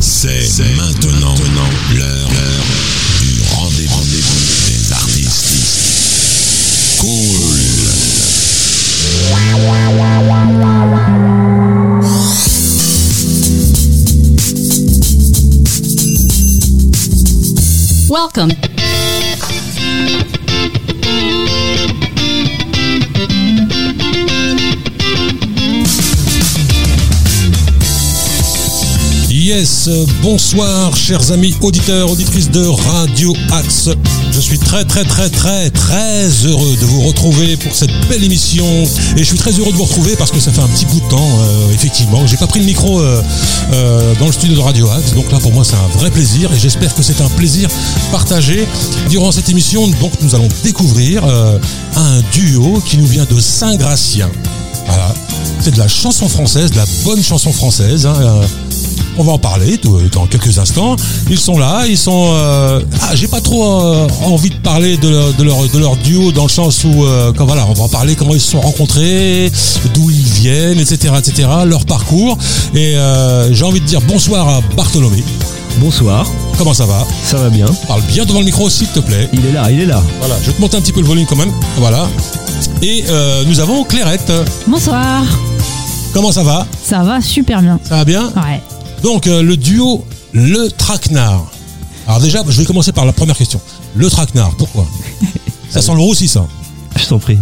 C'est maintenant, l'heure l'heure du rendez-vous des artistes. Cool. Welcome. Bonsoir chers amis auditeurs, auditrices de Radio Axe. Je suis très très très très très heureux de vous retrouver pour cette belle émission et je suis très heureux de vous retrouver parce que ça fait un petit bout de temps euh, effectivement. J'ai pas pris le micro euh, euh, dans le studio de Radio Axe, donc là pour moi c'est un vrai plaisir et j'espère que c'est un plaisir partagé durant cette émission. Donc nous allons découvrir euh, un duo qui nous vient de Saint-Gratien. Voilà, c'est de la chanson française, de la bonne chanson française. hein, on va en parler tout- dans quelques instants. Ils sont là, ils sont. euh, ah, j'ai pas trop euh, envie de parler de leur, de leur de leur duo dans le sens où, euh, quand voilà, on va en parler comment ils se sont rencontrés, d'où ils viennent, etc., etc., leur parcours. Et euh, j'ai envie de dire bonsoir à Bartholomé. Bonsoir, Comment ça va? Ça va bien Parle bien devant le micro, s'il te plaît. Il est là, il est là. Voilà, je vais te monter un petit peu le volume quand même. Voilà. Et euh, nous avons Clairette. Bonsoir, Comment ça va? Ça va super bien. Ça va bien? Ouais. Donc euh, le duo Le Traquenard. Alors déjà, je vais commencer par la première question. Le Traquenard, pourquoi Ça sent le roussi, ça. Je t'en prie.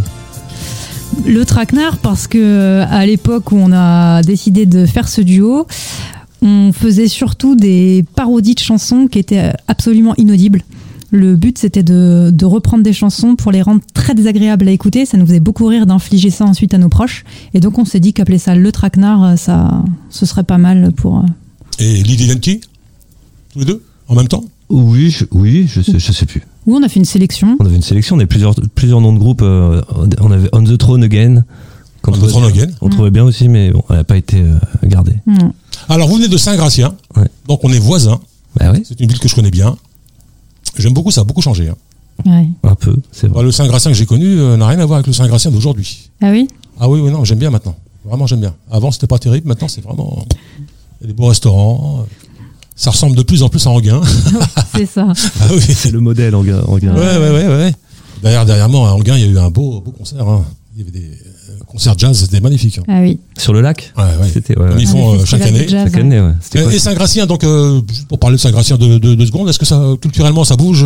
Le traquenard parce que à l'époque où on a décidé de faire ce duo, on faisait surtout des parodies de chansons qui étaient absolument inaudibles. Le but c'était de, de reprendre des chansons pour les rendre très désagréables à écouter. Ça nous faisait beaucoup rire d'infliger ça ensuite à nos proches. Et donc on s'est dit qu'appeler ça le traquenard, ça, ce serait pas mal pour. Et Lily Lenky Tous les deux En même temps? Oui, je, oui, je sais, je sais plus. Où on a fait une sélection? On avait une sélection, on avait plusieurs, plusieurs noms de groupes. euh, on avait On the Throne Again. qu'on On the trouvait Throne bien. Again. On trouvait bien aussi, mais bon, elle n'a pas été euh, gardée. Non. Alors, vous venez de Saint-Gratien. Ouais. Donc, on est voisins. Bah oui, C'est une ville que je connais bien. J'aime beaucoup, ça a beaucoup changé. hein. Ouais. un peu, c'est vrai. Bah, le Saint-Gratien que j'ai connu euh, n'a rien à voir avec le Saint-Gratien d'aujourd'hui. Ah oui? Ah oui, oui, non, j'aime bien maintenant. Vraiment, j'aime bien. Avant, c'était pas terrible. Maintenant, c'est vraiment. Il y a des beaux restaurants. Ça ressemble de plus en plus à Anguin. C'est ça. ah oui. C'est le modèle en ga- Ouais, ouais, ouais, ouais. D'ailleurs, derrière moi, à Anguin, il y a eu un beau, beau concert. hein. Il y avait des euh, concerts jazz, c'était magnifique. hein. Ah oui. Sur le lac Ouais, ouais. C'était, ouais, Comme ouais. ils font Ah, euh, chaque année. jazz, Chaque ouais. année, ouais. C'était quoi Et, Saint-Gratien, donc, euh, juste pour parler de Saint-Gratien de deux de, secondes, est-ce que ça, culturellement, ça bouge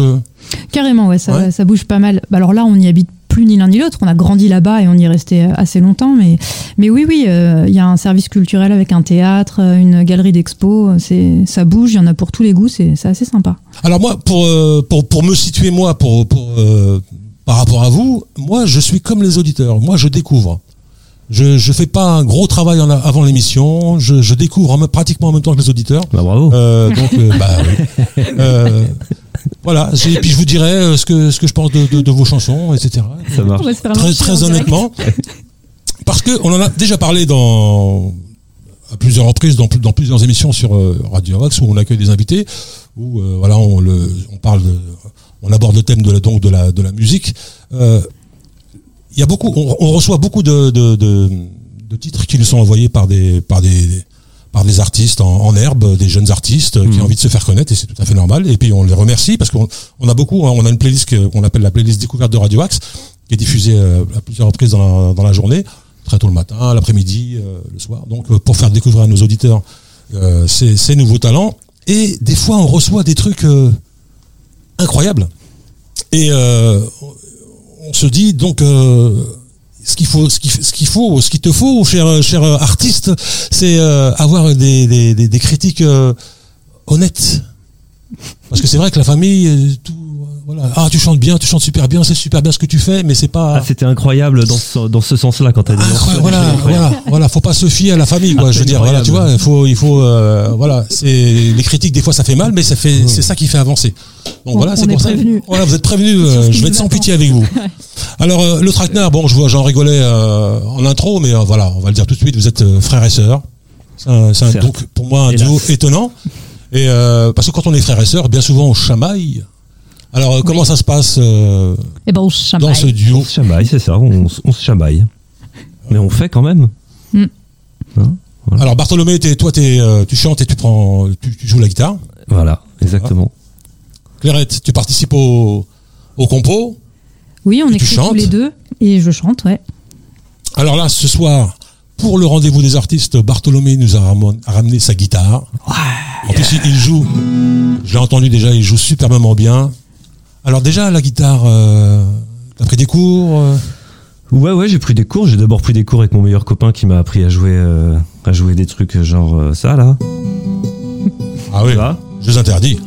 Carrément, ouais, ça, Ouais. ça bouge pas mal. Bah, alors là, on n'y habite plus ni l'un ni l'autre. On a grandi là-bas et on y est resté euh, assez longtemps. Mais, mais oui, oui, euh, il y a un service culturel avec un théâtre, euh, une galerie d'expo. C'est, ça bouge, il y en a pour tous les goûts. C'est, c'est assez sympa. Alors moi, pour, euh, pour, pour me situer moi, pour, pour, euh, par rapport à vous, moi, je suis comme les auditeurs. Moi, je découvre. Je je fais pas un gros travail en a- avant l'émission. Je, je découvre en pratiquement en même temps que les auditeurs. Bah bravo. Euh, donc, euh, bah, oui. Voilà. Et puis je vous dirai euh, ce que ce que je pense de, de, de vos chansons, etc. ça marche. Très très honnêtement, parce que on en a déjà parlé dans à plusieurs reprises dans, plus- dans plusieurs émissions sur euh, Radio Avax où on accueille des invités où euh, voilà on le on parle de on aborde le thème de la donc de la de la musique. Euh, Il y a beaucoup on, on reçoit beaucoup de, de, de, de titres qui nous sont envoyés par des par des par des artistes en, en herbe, des jeunes artistes euh, qui Mhm. ont envie de se faire connaître et c'est tout à fait normal. Et puis on les remercie parce qu'on on a beaucoup, hein, on a une playlist qu'on appelle la playlist découverte de Radio Axe qui est diffusée euh, à plusieurs reprises dans la, dans la journée, très tôt le matin, l'après-midi, euh, le soir. Donc pour faire découvrir à nos auditeurs euh, ces, ces nouveaux talents. Et des fois on reçoit des trucs euh, incroyables. Et euh, on se dit donc euh, ce qu'il faut, ce qu'il faut, ce qu'il te faut, cher, cher artiste, c'est euh, avoir des, des, des, des critiques euh, honnêtes. Parce que c'est vrai que la famille, euh, tout, voilà. Ah, tu chantes bien, tu chantes super bien, c'est super bien ce que tu fais, mais c'est pas. Ah, c'était incroyable dans ce, dans ce sens-là quand t'as dit. Incroyable, voilà, voilà, voilà, faut pas se fier à la famille, quoi. Je veux dire, voilà, tu vois, il faut, il faut, euh, voilà, c'est les critiques des fois ça fait mal, mais ça fait, c'est ça qui fait avancer. Donc On- voilà, c'est pour ça. prévenus. Voilà, vous êtes prévenus. Euh, je vais être sans pitié avec vous. Alors euh, le traquenard, bon, je vois, j'en rigolais euh, en intro, mais euh, voilà, on va le dire tout de suite. Vous êtes euh, frères et sœurs. C'est donc pour moi un duo étonnant. Et euh, parce que quand on est frères et sœurs, bien souvent on chamaille. Alors euh, comment ça se passe euh, Et ben, on dans chamaille. ce duo On se chamaille, c'est ça, on, se chamaille. Mais on fait quand même. Mm. Hein Voilà. Alors Bartholomé, t'es- toi, t'es, euh, tu chantes et tu prends, tu, tu joues la guitare. Voilà, exactement. Clairette, tu participes au, au compo. Oui, on écrit tous les deux et je chante, ouais. Alors là, ce soir, pour le rendez-vous des artistes, Bartholomé nous a ramené sa guitare. en plus, il, il joue, je l'ai entendu déjà, il joue superbement bien. Alors déjà, la guitare, euh, t'as pris des cours euh Ouais, ouais, j'ai pris des cours. J'ai d'abord pris des cours avec mon meilleur copain qui m'a appris à jouer, euh, à jouer des trucs genre euh, ça là. Ah oui, vois jeux interdits.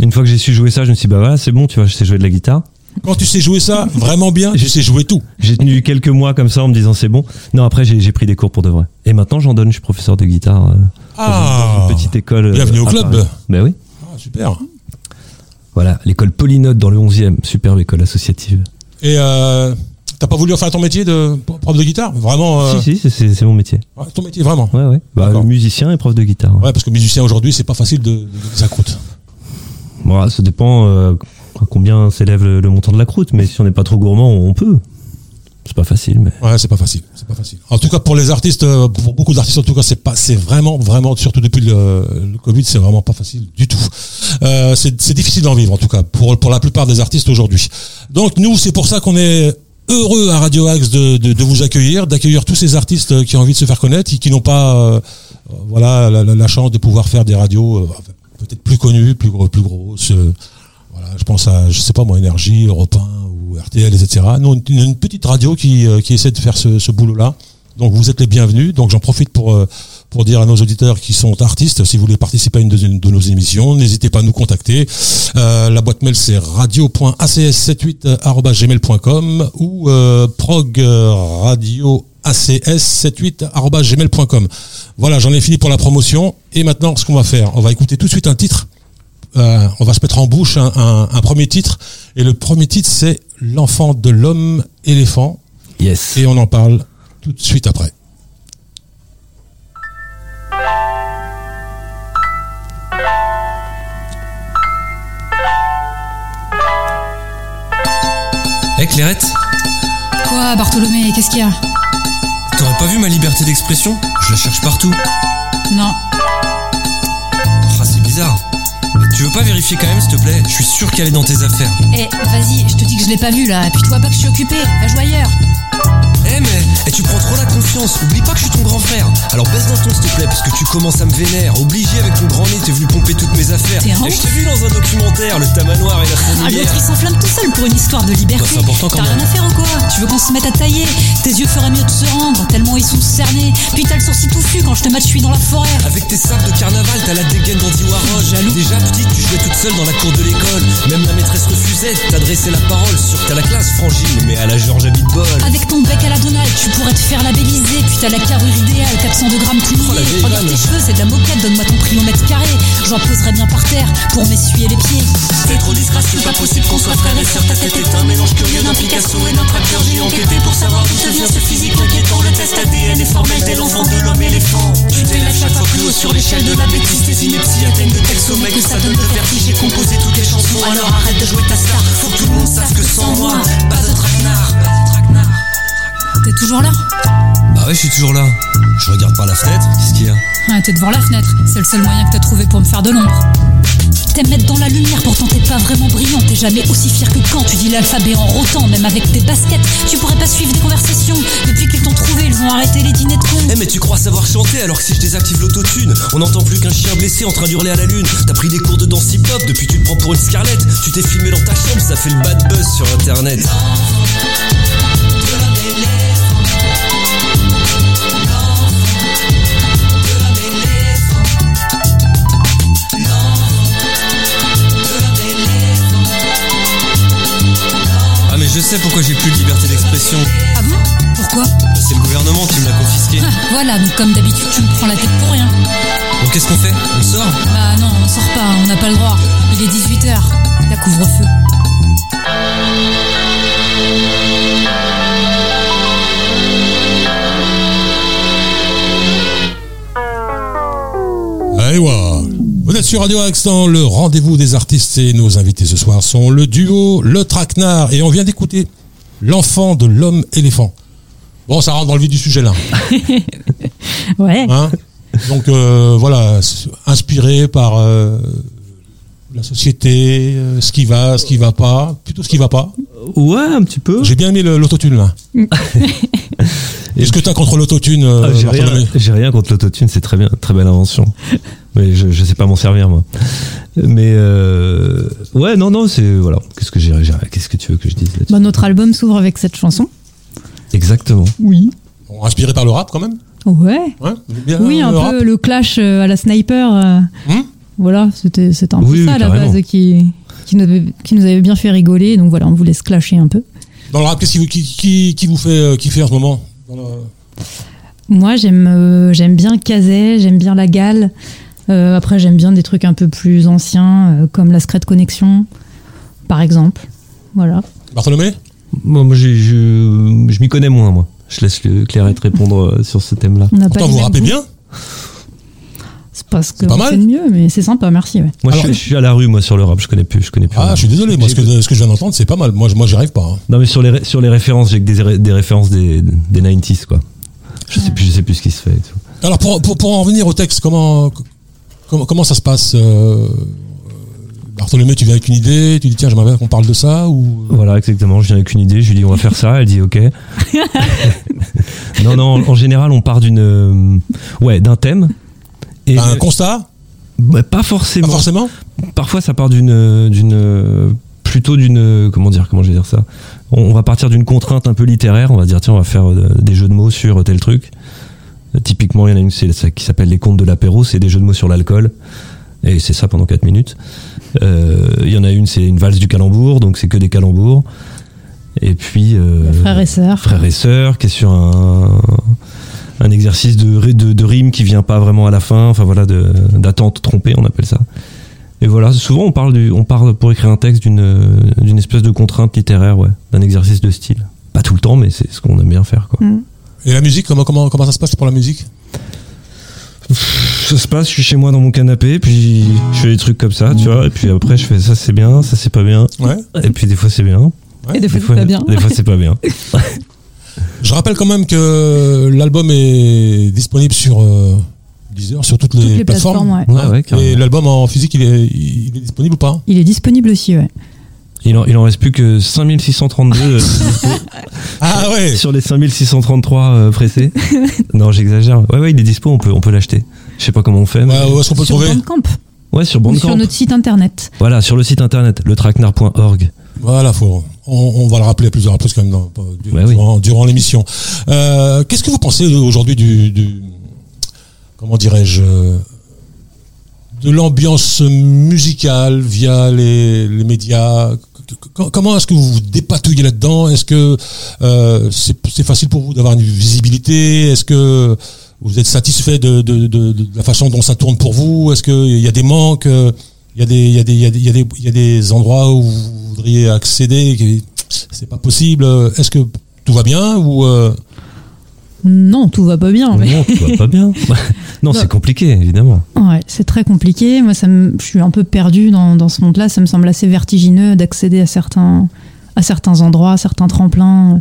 Une fois que j'ai su jouer ça, je me suis dit bah voilà, c'est bon, tu vois, je sais jouer de la guitare. Quand tu sais jouer ça vraiment bien, tu sais jouer tout. J'ai tenu quelques mois comme ça en me disant c'est bon. Non, après j'ai pris des cours pour de vrai. Et maintenant j'en donne, je suis professeur de guitare euh, Ah, dans une petite école. euh, bienvenue au club. Paris. Ben oui. Ah, super. Voilà, l'école Polynote dans le 11e, superbe école associative. Et euh, t'as pas voulu faire ton métier de prof de guitare? Vraiment, euh, Si, si, c'est- mon métier. ouais, ton métier vraiment? Ouais, ouais. Bah, musicien et prof de guitare. Ouais, parce que musicien aujourd'hui, c'est pas facile de, de sa croûte. Ça dépend euh, à combien s'élève le, le montant de la croûte, mais si on n'est pas trop gourmand, on peut. C'est pas facile, mais. Ouais, c'est pas facile, c'est pas facile. En tout cas, pour les artistes, euh, pour beaucoup d'artistes, en tout cas, c'est pas, c'est vraiment, vraiment, surtout depuis le, Covid, c'est vraiment pas facile du tout. Euh, c'est difficile d'en vivre, en tout cas, pour pour la plupart des artistes aujourd'hui. Donc nous, c'est pour ça qu'on est heureux à Radio Axe de, de, de vous accueillir, d'accueillir tous ces artistes qui ont envie de se faire connaître et qui n'ont pas, euh, euh, voilà, la, la- chance de pouvoir faire des radios euh, peut-être plus connues, plus plus grosses. euh, voilà, je pense à, je sais pas moi, Énergie, Europe 1 ou RTL, etc. Nous, est une petite radio qui, euh, qui essaie de faire ce, boulot-là. Donc vous êtes les bienvenus. Donc j'en profite pour euh, pour dire à nos auditeurs qui sont artistes, si vous voulez participer à une de, de nos émissions, n'hésitez pas à nous contacter. Euh, la boîte mail c'est radio.acs78@gmail.com ou euh, prog euh, radio acs78@gmail.com. Voilà, j'en ai fini pour la promotion. Et maintenant, ce qu'on va faire, on va écouter tout de suite un titre. Euh, on va se mettre en bouche un, un- un premier titre. Et le premier titre, c'est L'enfant de l'homme éléphant. Yes. Et on en parle tout de suite après. Eh Clairette, Quoi, Bartholomé Qu'est-ce qu'il y a? T'aurais pas vu ma liberté d'expression? Je la cherche partout. Non. Ah, c'est bizarre. Tu veux pas vérifier quand même, s'il te plaît? Je suis sûr qu'elle est dans tes affaires. Eh, vas-y, je te dis que je l'ai pas vu là, et puis tu vois pas que je suis occupée, va jouer ailleurs. Eh mais, eh, tu prends trop la confiance. Oublie pas que je suis ton grand frère. Alors baisse d'un ton, s'il te plaît, parce que tu commences à me vénère. Obligé avec ton grand nez, t'es venu pomper toutes mes affaires. T'es un Eh, je t'ai vu dans un documentaire, le tamanoir et la Ah, fourmilière. l'autre il s'enflamme tout seul pour une histoire de liberté. Bah, c'est important quand T'as rien à faire ou quoi? Tu veux qu'on se mette à tailler? Tes yeux feraient mieux de se rendre, tellement ils sont cernés. Puis t'as le sourcil touffu quand je te match, je suis dans la forêt. Avec tes sapes de carnaval, t'as la dégaine d'Andy Warhol. Jaloux. Déjà petite, tu jouais toute seule dans la cour de l'école. Même la maîtresse refusait de t'adresser la parole. Que t'as la classe, frangine, mais à la George Abitbol. Avec ton bec à la Donald, tu pourrais te faire labelliser. Puis t'as la carrure idéale, 400 de grammes Oh, clignées. vieille Regarde tes cheveux, c'est de la moquette, donne-moi ton prix au mètre carré. J'en poserai bien par terre pour m'essuyer les pieds. T'es trop disgracieux, pas possible qu'on soit frères et sœurs. Ta tête est un mélange curieux d'un Picasso et d'un traqueur. J'ai enquêté pour savoir d'où te vient ce physique inquiétant. Le test ADN est formel, t'es l'enfant de l'homme éléphant. Tu t'élèves chaque fois plus haut sur l'échelle de la bêtise. Tes inepties atteignent de tels sommets que ça donne le vertige. J'ai composé toutes les chansons, alors arrête de jouer ta star. Faut que tout le monde sache que sans moi, pas de traquenard. T'es toujours là Bah ouais, je suis toujours là. Je regarde par la fenêtre, qu'est-ce qu'il y a Ah, t'es devant la fenêtre, c'est le seul moyen que t'as trouvé pour me faire de l'ombre. T'aimes mettre dans la lumière, pourtant t'es pas vraiment brillant. T'es jamais aussi fier que quand tu dis l'alphabet en rotant, même avec tes baskets. Tu pourrais pas suivre des conversations. Depuis qu'ils t'ont trouvé, ils ont arrêté les dîners de cons. Eh mais tu crois savoir chanter alors que si je désactive l'autotune, on n'entend plus qu'un chien blessé en train d'hurler à la lune. T'as pris des cours de danse hip-hop, depuis tu te prends pour une scarlett. Tu t'es filmé dans ta chambre, ça fait le bad buzz sur internet. Je sais pourquoi j'ai plus de liberté d'expression. Ah bon? Pourquoi? C'est le gouvernement qui me l'a confisqué. Ah, Voilà, donc comme d'habitude, tu me prends la tête pour rien. Donc qu'est-ce qu'on fait? On sort? Bah non, on sort pas, on n'a pas le droit. Il est 18h, la couvre-feu. Aïwa. Êtes sur Radio Axe dans le rendez-vous des artistes et nos invités ce soir sont le duo Le Traquenard et on vient d'écouter L'enfant de l'homme éléphant. Bon, ça rentre dans le vif du sujet là. Ouais. Hein Donc euh, voilà, inspiré par euh, la société, euh, ce qui va, ce qui va pas, plutôt ce qui va pas. Ouais, un petit peu. J'ai bien aimé le- l'autotune là. Qu'est-ce que tu as contre l'autotune euh, Ah, j'ai rien, j'ai rien contre l'autotune, c'est très bien, très belle invention. Mais je, je sais pas m'en servir moi. Mais euh, ouais, non, non, c'est voilà. Qu'est-ce que j'ai, qu'est-ce que tu veux que je dise là-dessus? Bah, notre album s'ouvre avec cette chanson. Exactement. Oui. Bon, Inspiré par le rap quand même? Ouais. Bien Oui, un le peu rap? le clash euh, à la sniper. euh, Hmm? Voilà, c'était un peu Oui, ça à la base qui, qui, nous avait, qui nous avait bien fait rigoler. Donc voilà, on voulait se clasher un peu. Dans le rap, qu'est-ce qui, vous- qui, qui, qui vous fait euh, kiffer en ce moment Dans le- Moi, j'aime euh, j'aime bien Kazé, j'aime bien La Gale. Euh, après, j'aime bien des trucs un peu plus anciens, euh, comme La Secret Connexion, par exemple. Voilà. Bartholomé Moi, moi j'ai- je, je m'y connais moins moi. Je laisse le Clairette répondre sur ce thème-là. On n'a pas Pourtant, vous mêmes rappelez bien C'est parce que pas mal. de mieux, mais c'est sympa, merci. ouais. Moi, je, Alors- suis- je suis à la rue moi sur le rap. Je connais plus. Je connais plus. Ah, rien. je suis désolé, moi, ce que, ce que je viens d'entendre, c'est pas mal. Moi, je- moi j'y arrive pas. hein. Non, mais sur les ré- sur les références, j'ai que des, ré- des références des, des 90s quoi. Je sais plus, je sais plus ce qui se fait. Et tout. Alors, pour, pour, pour en revenir au texte, comment, comment, comment ça se passe euh, Bartholomé, tu viens avec une idée, tu dis tiens, j'aimerais bien qu'on parle de ça ou Voilà, exactement. Je viens avec une idée. Je lui dis on va faire ça. Elle dit ok. non, non. En, en général, on part d'une euh, ouais d'un thème. Et un constat bah, pas Pas forcément. forcément Parfois, ça part d'une d'une plutôt d'une comment dire comment je vais dire ça? On, on va partir d'une contrainte un peu littéraire. On va dire tiens, on va faire euh, des jeux de mots sur tel truc. Euh, Typiquement, il y en a une c'est ça qui s'appelle les contes de l'apéro. C'est des jeux de mots sur l'alcool. Et c'est ça pendant 4 minutes. Euh, Il y en a une, c'est une valse du calembour, donc c'est que des calembours. Et puis euh, Frères et sœurs. frères et sœurs, qui est sur un exercice de, de, de rime qui vient pas vraiment à la fin, enfin voilà, d'attente trompée, on appelle ça. Et voilà, souvent on parle, du, on parle pour écrire un texte d'une d'une espèce de contrainte littéraire, ouais, d'un exercice de style. Pas tout le temps, mais c'est ce qu'on aime bien faire. Quoi. Mm. Et la musique, comment, comment, comment ça se passe pour la musique? Ça se passe, je suis chez moi dans mon canapé, puis je fais des trucs comme ça, tu vois, et puis après je fais ça c'est bien, ça c'est pas bien, Ouais. et puis des fois c'est bien. Et des fois, c'est pas bien. Des fois c'est pas bien. Je rappelle quand même que l'album est disponible sur euh, Deezer, sur toutes les, Toutes les plateformes. plateformes, ouais. Ouais, ouais, carrément. Et l'album en physique, il est, il est disponible ou pas? Il est disponible aussi, ouais. Il en, il en reste plus que 5632 euh, Ah ouais sur les 5633 euh, pressés. non, j'exagère. Ouais, ouais, il est dispo, on peut, on peut l'acheter. Je sais pas comment on fait. mais- Ouais, Où est-ce qu'on peut le Sur trouver? Bandcamp. Ouais, sur Ou Bandcamp. sur notre site internet. Voilà, sur le site internet, letraquenard.org. Voilà, faut, on, on va le rappeler à plusieurs reprises quand même dans- du- Ouais, oui. durant, l'émission. Euh, Qu'est-ce que vous pensez aujourd'hui du, du comment dirais-je euh, de l'ambiance musicale via les, les médias? Comment est-ce que vous vous dépatouillez là-dedans? Est-ce que euh, c'est facile pour vous d'avoir une visibilité? Est-ce que vous êtes satisfait de, de, de, de la façon dont ça tourne pour vous? Est-ce qu'il y a des manques Il y a des, il y a des, il y a des, il y a des, il y a des endroits où vous voudriez accéder c'est pas possible. Est-ce que tout va bien ou euh, Non, tout va pas bien. mais- Non, tu vas pas bien. non, c'est compliqué, évidemment. Ouais, c'est très compliqué. Moi, ça me, je suis un peu perdue dans, dans ce monde-là. Ça me semble assez vertigineux d'accéder à certains, à certains endroits, à certains tremplins.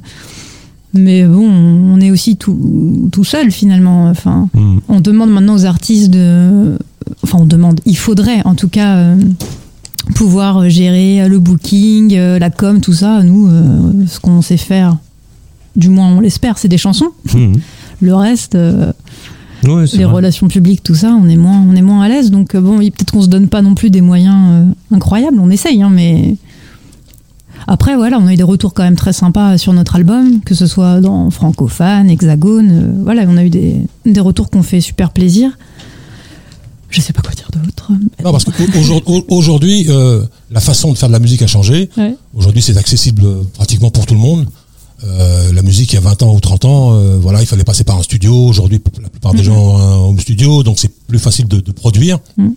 Mais bon, on est aussi tout, tout seul finalement. Enfin, Hmm. on demande maintenant aux artistes de. Enfin, on demande. Il faudrait, en tout cas, euh, pouvoir gérer le booking, euh, la com, tout ça. Nous, euh, ce qu'on sait faire, du moins on l'espère, c'est des chansons. Hmm. Le reste. Ouais, les vrai. relations publiques, tout ça, on est moins, on est moins à l'aise. Donc bon, peut-être qu'on se donne pas non plus des moyens incroyables. On essaye, hein, mais après voilà, on a eu des retours quand même très sympas sur notre album, que ce soit dans francophone, hexagone. euh, voilà, on a eu des, des retours qui ont fait super plaisir. Je sais pas quoi dire d'autre. non parce qu'aujourd'hui euh, la façon de faire de la musique a changé. Ouais. Aujourd'hui, c'est accessible pratiquement pour tout le monde. Euh, la musique, il y a 20 ans ou 30 ans, euh, voilà, il fallait passer par un studio. Aujourd'hui, la plupart des Mhm. gens ont un home studio, donc c'est plus facile de, de produire. Mhm.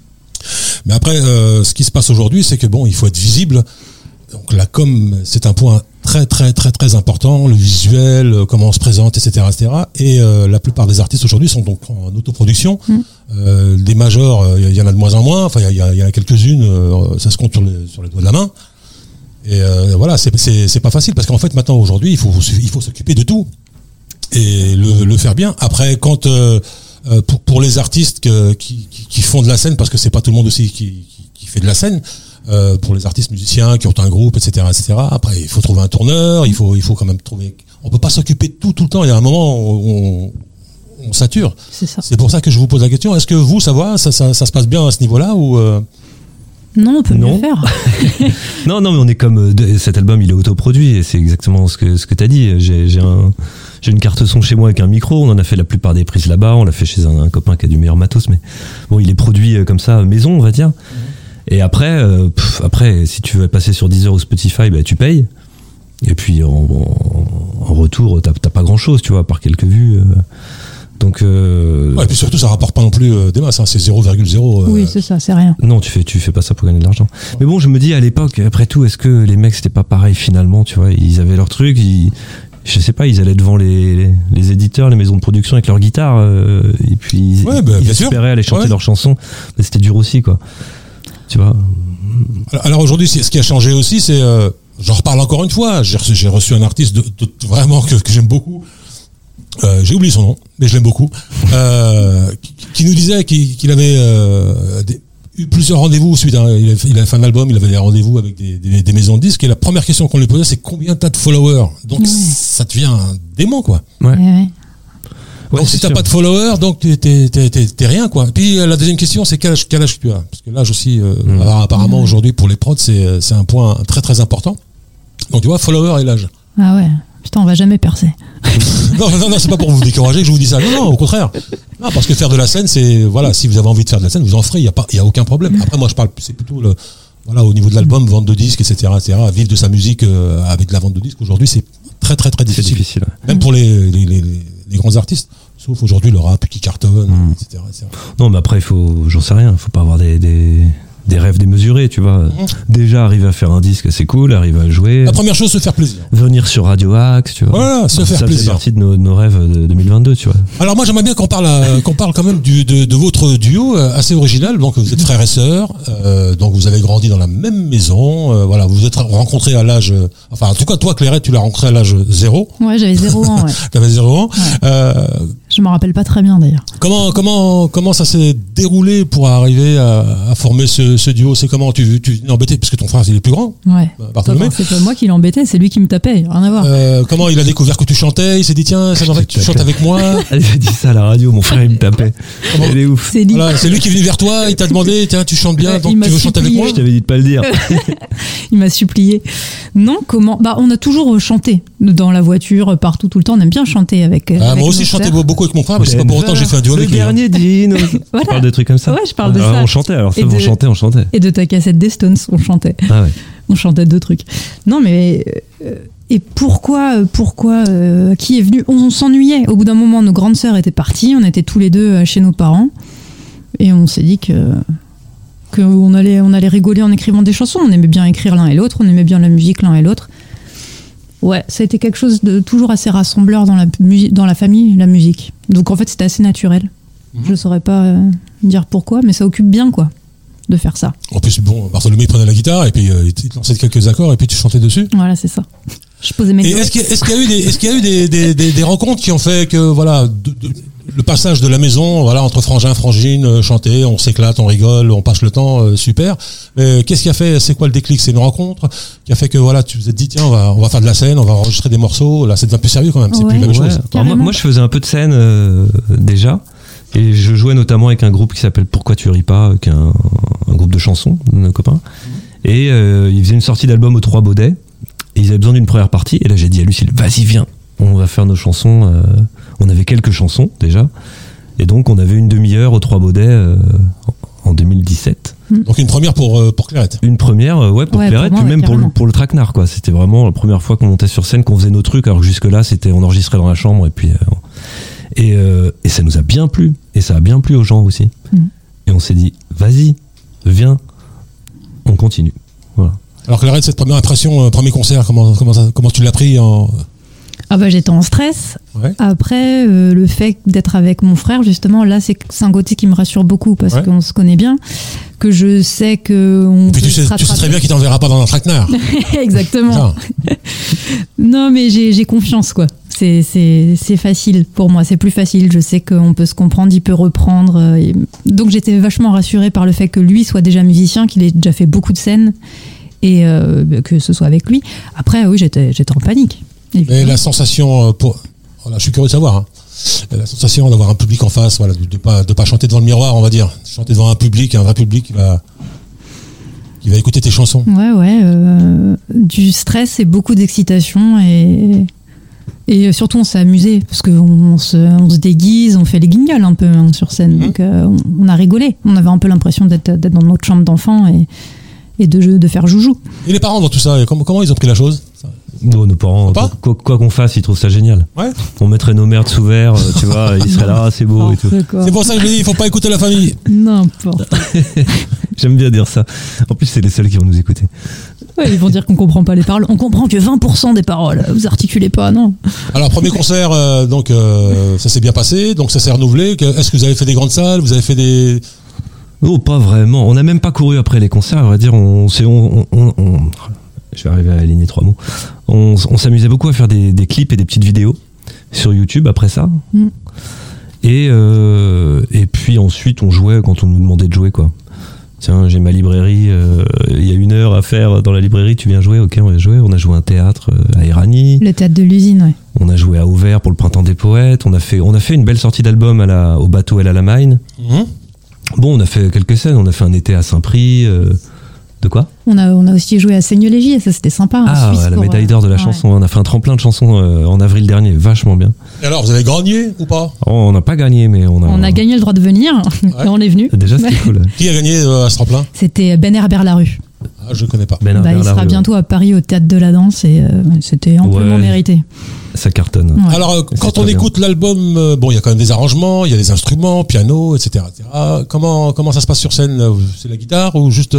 Mais après, ce qui se passe aujourd'hui, c'est que bon, il faut être visible. Donc la com, c'est un point très très très très important. Le visuel, euh, comment on se présente, etc., etc. Et euh, la plupart des artistes aujourd'hui sont donc en autoproduction. Mhm. Euh, des majors, il y en a de moins en moins. Enfin, il y a- a- en a quelques-unes. ça se compte sur les, sur les doigts de la main. Et euh, voilà, c'est- pas facile parce qu'en fait maintenant aujourd'hui il faut il faut s'occuper de tout et le, le faire bien. Après quand pour, pour les artistes que- qui, qui, qui font de la scène, parce que c'est pas tout le monde aussi qui fait de la scène. Euh, pour les artistes musiciens qui ont un groupe, etc., etc. Après, il faut trouver un tourneur, il faut, il faut quand même trouver. On peut pas s'occuper de tout tout le temps. Il y a un moment où on, on sature. C'est ça. C'est pour ça que je vous pose la question. Est-ce que vous, ça va, ça, ça, ça se passe bien à ce niveau-là ou euh, Non, on peut Non. mieux faire. Non, non, mais on est comme euh, cet album, il est autoproduit et c'est exactement ce que ce que t'as dit. J'ai j'ai un j'ai une carte son chez moi avec un micro. On en a fait la plupart des prises là-bas. On l'a fait chez un, un copain qui a du meilleur matos, mais bon, il est produit euh, comme ça maison, on va dire. Et après, euh, pff, après, si tu veux passer sur Deezer ou Spotify, bah, tu payes. Et puis en, en- en retour, t'as pas grand-chose, tu vois, à part quelques vues. euh. Donc euh, ouais, Et puis surtout, ça rapporte pas non plus euh, des masses. Hein, c'est 0,0. euh, Oui, c'est ça, c'est rien. Non, tu fais, tu fais pas ça pour gagner de l'argent. Mais bon, je me dis à l'époque, après tout, est-ce que les mecs c'était pas pareil finalement, tu vois Ils avaient leur truc, ils, je sais pas, ils allaient devant les, les éditeurs, les maisons de production avec leur guitare, euh, et puis ils, Ouais, bah, ils bien sûr. espéraient aller chanter Ouais. leurs chansons. Mais c'était dur aussi, quoi. Tu vois Alors- Alors aujourd'hui, c'est- ce qui a changé aussi, c'est, euh, j'en reparle encore une fois, j'ai reçu, j'ai reçu un artiste de, de- vraiment que, que j'aime beaucoup. Euh, j'ai oublié son nom, mais je l'aime beaucoup. Euh, qui, qui nous disait qu'il qu'il avait euh, des- eu plusieurs rendez-vous suite. à- il, avait, il avait fait un album, il avait des rendez-vous avec des, des- des maisons de disques. Et la première question qu'on lui posait, c'est combien t'as de followers? Donc ça devient un démon, quoi. Ouais. Ouais, ouais. Donc si t'as pas de followers, donc t'es- t'es t'es- t'es- t'es rien quoi. Puis euh, la deuxième question, c'est quel âge, quel âge tu as? Parce que l'âge aussi, euh, Mm. alors, apparemment aujourd'hui pour les prods, c'est euh, c'est un point très très important. Donc tu vois, follower et l'âge. Ah ouais. Putain, on va jamais percer. non, non, non, c'est pas pour vous décourager que je vous dis ça. Non, non, au contraire. Non, parce que faire de la scène, c'est voilà, si vous avez envie de faire de la scène, vous en ferez. Il y a pas, il y a aucun problème. Après, moi, je parle, c'est plutôt le voilà au niveau de l'album, vente de disques, etc., etc. Vivre de sa musique euh, avec de la vente de disques aujourd'hui, c'est très très très C'est difficile. difficile. ouais. Même pour les, les, les, les grands artistes. Sauf aujourd'hui le rap qui cartonne, Mm. etc., etc. Non, mais après, il faut, j'en sais rien, faut pas avoir des, des, des rêves démesurés, tu vois. Mm. Déjà, arriver à faire un disque, c'est cool, arriver à jouer. La première chose, se faire plaisir. Venir sur Radio Axe, tu vois. Voilà, se faire ça plaisir. fait partie de nos, nos rêves de 2022, tu vois. Alors moi j'aimerais bien qu'on parle euh, qu'on parle quand même du, de, de votre duo euh, assez original. Donc vous êtes frères et sœurs, euh, donc vous avez grandi dans la même maison. euh, voilà, vous vous êtes rencontrés à l'âge, euh, enfin en tout cas toi Clairette tu l'as rencontré à l'âge zéro, Ouais, j'avais zéro ans, ouais. t'avais zéro ans. Euh, Je me rappelle pas très bien d'ailleurs. comment comment comment ça s'est déroulé pour arriver à, à former ce, ce duo? C'est comment? Tu tu embêté parce que ton frère il est plus grand, Ouais. euh. C'est pas moi qui l'embêtais, c'est lui qui me tapait, rien à voir. Euh, comment il a découvert que tu chantais? Il s'est dit tiens ça que tu te chantes avec moi. Elle a dit ça à la radio, mon frère il me tapait. Elle est ouf. C'est lui. Voilà, c'est lui qui est venu vers toi, il t'a demandé tiens tu chantes bien donc tu veux chanter avec moi? Je t'avais dit de pas le dire. Il m'a supplié. Non, comment? Bah, on a toujours chanté dans la voiture, partout, tout le temps. On aime bien chanter avec. euh, Ah, avec moi aussi je chantais beaucoup mon frère, mais c'est pas pour autant que j'ai fait un duo le avec lui. hein. dernier Dino. Voilà. Tu parles de trucs comme ça Ouais, je parle de ça. On chantait, alors ça, Et on de- chantait, on chantait. Et de ta cassette des Stones, on chantait. Ah ouais. On chantait deux trucs. Non, mais. euh, et pourquoi, euh, pourquoi, euh, qui est venu? On s'ennuyait. Au bout d'un moment, nos grandes sœurs étaient parties. On était tous les deux euh, chez nos parents. Et on s'est dit que. qu'on allait, on allait rigoler en écrivant des chansons. On aimait bien écrire l'un et l'autre. On aimait bien la musique l'un et l'autre. Ouais, ça a été quelque chose de toujours assez rassembleur dans la, dans la famille, la musique. Donc en fait, c'était assez naturel. Mhm. Je saurais pas euh, dire pourquoi, mais ça occupe bien, quoi, de faire ça. En plus, bon, Bartholomé il prenait la guitare et puis euh, il lançait quelques accords et puis tu chantais dessus. Voilà, c'est ça. Je posais mes est-ce qu'il y, a- y eu des, est-ce qu'il y a eu des, des, des, des rencontres qui ont fait que voilà de- de- le passage de la maison voilà entre frangin frangine euh, chanter on s'éclate on rigole on passe le temps euh, super mais qu'est-ce qui a fait c'est quoi le déclic c'est une rencontre qui a fait que voilà tu vous êtes dit tiens on va on va faire de la scène on va enregistrer des morceaux là c'est devenu un peu sérieux quand même c'est Ouais. plus la même Ouais. chose Alors, moi, moi, je faisais un peu de scène euh, déjà. Et je jouais notamment avec un groupe qui s'appelle Pourquoi tu ris pas, qui est un, un groupe de chansons, de nos copains. Et euh, ils faisaient une sortie d'album aux Trois Baudets. Et ils avaient besoin d'une première partie. Et là, j'ai dit à Lucille, vas-y, viens, on va faire nos chansons. euh, on avait quelques chansons déjà. Et donc, on avait une demi-heure aux Trois Baudets euh, en 2017. donc une première pour euh, pour Clairette Une première, euh, ouais, pour Ouais, Clairette, puis même pour le, pour le traquenard, quoi. C'était vraiment la première fois qu'on montait sur scène, qu'on faisait nos trucs, alors que jusque-là, c'était on enregistrait dans la chambre, et puis. euh, et, euh, et ça nous a bien plu, et ça a bien plu aux gens aussi. Mm. Et on s'est dit, vas-y, viens, on continue. Voilà. alors Clairette cette première impression euh, premier concert comment comment ça- comment tu l'as pris en Ah bah j'étais en stress. Ouais. Après, euh, le fait d'être avec mon frère, justement, là, c'est Saint-Gauthier qui me rassure beaucoup parce Ouais. qu'on se connaît bien, que je sais que on puis tu sais, se tu sais très bien qu'il t'enverra pas dans un traquenard Exactement. Non, mais j'ai confiance, quoi. c'est facile pour moi, c'est plus facile. Je sais qu'on peut se comprendre, il peut reprendre. euh, et- Donc j'étais vachement rassurée par le fait que lui soit déjà musicien, qu'il ait déjà fait beaucoup de scènes et euh, que ce soit avec lui. Après, oui, j'étais en panique. Mais la sensation euh, pour. Voilà, je suis curieux de savoir. hein. La sensation d'avoir un public en face, voilà, de, de pas de pas chanter devant le miroir, on va dire, chanter devant un public, un vrai public qui va qui va écouter tes chansons. Ouais, ouais. euh, du stress et beaucoup d'excitation et. Et surtout, on s'est amusé parce qu'on on se, on se déguise, on fait les guignols un peu hein, sur scène. Mhm. Donc, euh, on, on a rigolé. On avait un peu l'impression d'être d'être dans notre chambre d'enfant et, et de, de faire joujou. Et les parents dans tout ça, comment, comment ils ont pris la chose? Bon, nos parents, quoi quoi qu'on fasse, ils trouvent ça génial. Ouais. On mettrait nos merdes sous verre, euh, tu vois, ils seraient là, ah, c'est beau et tout. C'est pour ça que je dis, il faut pas écouter la famille. N'importe. J'aime bien dire ça. En plus, c'est les seuls qui vont nous écouter. Ouais, ils vont dire qu'on comprend pas les paroles. On comprend que 20% des paroles. Vous articulez pas, non Alors premier concert, euh, donc euh, ça s'est bien passé, donc ça s'est renouvelé. Est-ce que vous avez fait des grandes salles Vous avez fait des Oh, pas vraiment. On n'a même pas couru après les concerts, on va dire. On, s'est- on, on- on- je vais arriver à aligner trois mots. On, on s'amusait beaucoup à faire des, des clips et des petites vidéos sur YouTube après ça. Mm. Et, euh, et puis ensuite, on jouait quand on nous demandait de jouer, quoi. Tiens, j'ai ma librairie, euh, il y a une heure à faire dans la librairie, tu viens jouer, ok, on va jouer. On a joué un théâtre euh, à Irani, Le théâtre de l'usine, ouais. on a joué à Auvers pour le printemps des poètes, on a fait, on a fait une belle sortie d'album à la, au bateau El Alamein. Mhm. Bon, on a fait quelques scènes, on a fait un été à Saint-Prix. euh, de quoi On a, on a aussi joué à Seigneur-Légier, ça c'était sympa. en Ah, Suisse ouais, la pour, médaille d'or de la ouais. chanson. On a fait un tremplin de chansons euh, en avril dernier, vachement bien. Et alors, vous avez gagné ou pas Oh, on n'a pas gagné, mais on a. On a gagné le droit de venir et on est venu. Déjà, c'était cool. Qui a gagné euh, à ce tremplin C'était Ben Herbert Larue. ah, Je connais pas. Ben Bah, Herbert il sera Larue, bientôt à Paris au théâtre de la danse et euh, c'était amplement Ouais. mérité. Ça cartonne. Ouais. Alors, euh, quand on écoute l'album, euh, bon, il y a quand même des arrangements, il y a des instruments, piano, etc. etc. Comment, comment ça se passe sur scène C'est la guitare ou juste.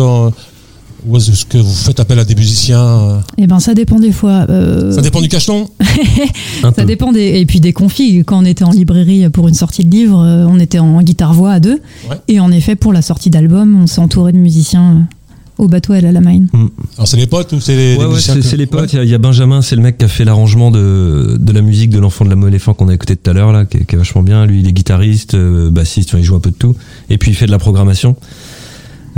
Ou est-ce que vous faites appel à des musiciens euh Et ben ça dépend des fois. euh, Ça dépend du cacheton? Ça peu. dépend des et puis des configs. Quand on était en librairie pour une sortie de livre, euh, on était en guitare voix à deux. Ouais. Et en effet, pour la sortie d'album, on s'est entouré de musiciens au bateau et à la main. Alors, c'est les potes ou c'est les, les Ouais, c'est les potes. Ouais. Il y a- il y, a Benjamin, c'est le mec qui a fait l'arrangement de, de la musique de l'enfant de la éléphant qu'on a écouté tout à l'heure, là, qui est, qui est vachement bien. Lui, il est guitariste, bassiste, enfin, il joue un peu de tout. Et puis, il fait de la programmation.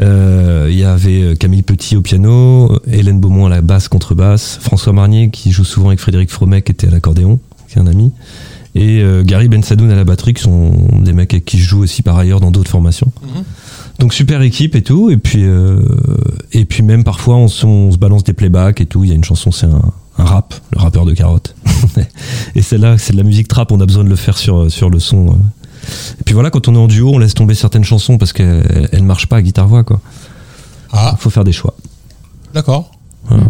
Euh, Il y avait euh, Camille Petit au piano, Hélène Beaumont à la basse contrebasse, François Marnier qui joue souvent avec Frédéric Fromet qui était à l'accordéon, qui est un ami, et euh, Gary Bensadoun à la batterie qui sont des mecs avec qui je joue aussi par ailleurs dans d'autres formations. Mhm. Donc super équipe et tout, et puis euh, et puis même parfois on, se- on se balance des playbacks et tout. Il y a une chanson, c'est un, un rap, le rappeur de carotte. et celle-là, c'est de la musique trap. On a besoin de le faire sur sur le son. Et puis voilà, quand on est en duo, on laisse tomber certaines chansons parce qu'elles elles marchent pas à guitare voix quoi. Ah, Faut faire des choix. d'accord. Voilà.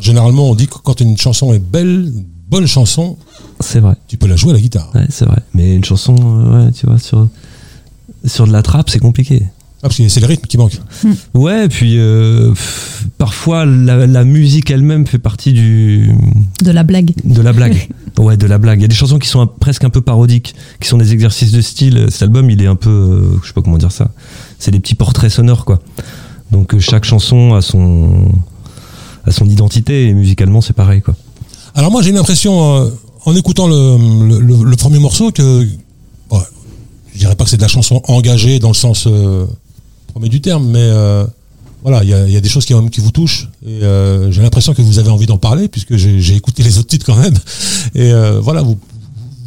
Généralement, on dit que quand une chanson est belle, bonne chanson, C'est vrai. tu peux la jouer à la guitare. Ouais, c'est vrai. Mais une chanson, euh, ouais, tu vois, sur sur de la trappe, c'est compliqué. Ah, parce que c'est le rythme qui manque. Ouais, et puis euh, pff, parfois la, la musique elle-même fait partie du De la blague. de la blague. Ouais, de la blague. Il y a des chansons qui sont un- presque un peu parodiques, qui sont des exercices de style. Cet album, il est un peu, euh, je sais pas comment dire ça. C'est des petits portraits sonores, quoi. Donc euh, chaque chanson a son a son identité et musicalement c'est pareil, quoi. Alors moi j'ai une impression euh, en écoutant le, le, le- le premier morceau que ouais, je dirais pas que c'est de la chanson engagée dans le sens euh, premier du terme, mais euh, voilà il y a, des choses qui, qui vous touchent euh, j'ai l'impression que vous avez envie d'en parler puisque j'ai écouté les autres titres quand même et euh, voilà vous,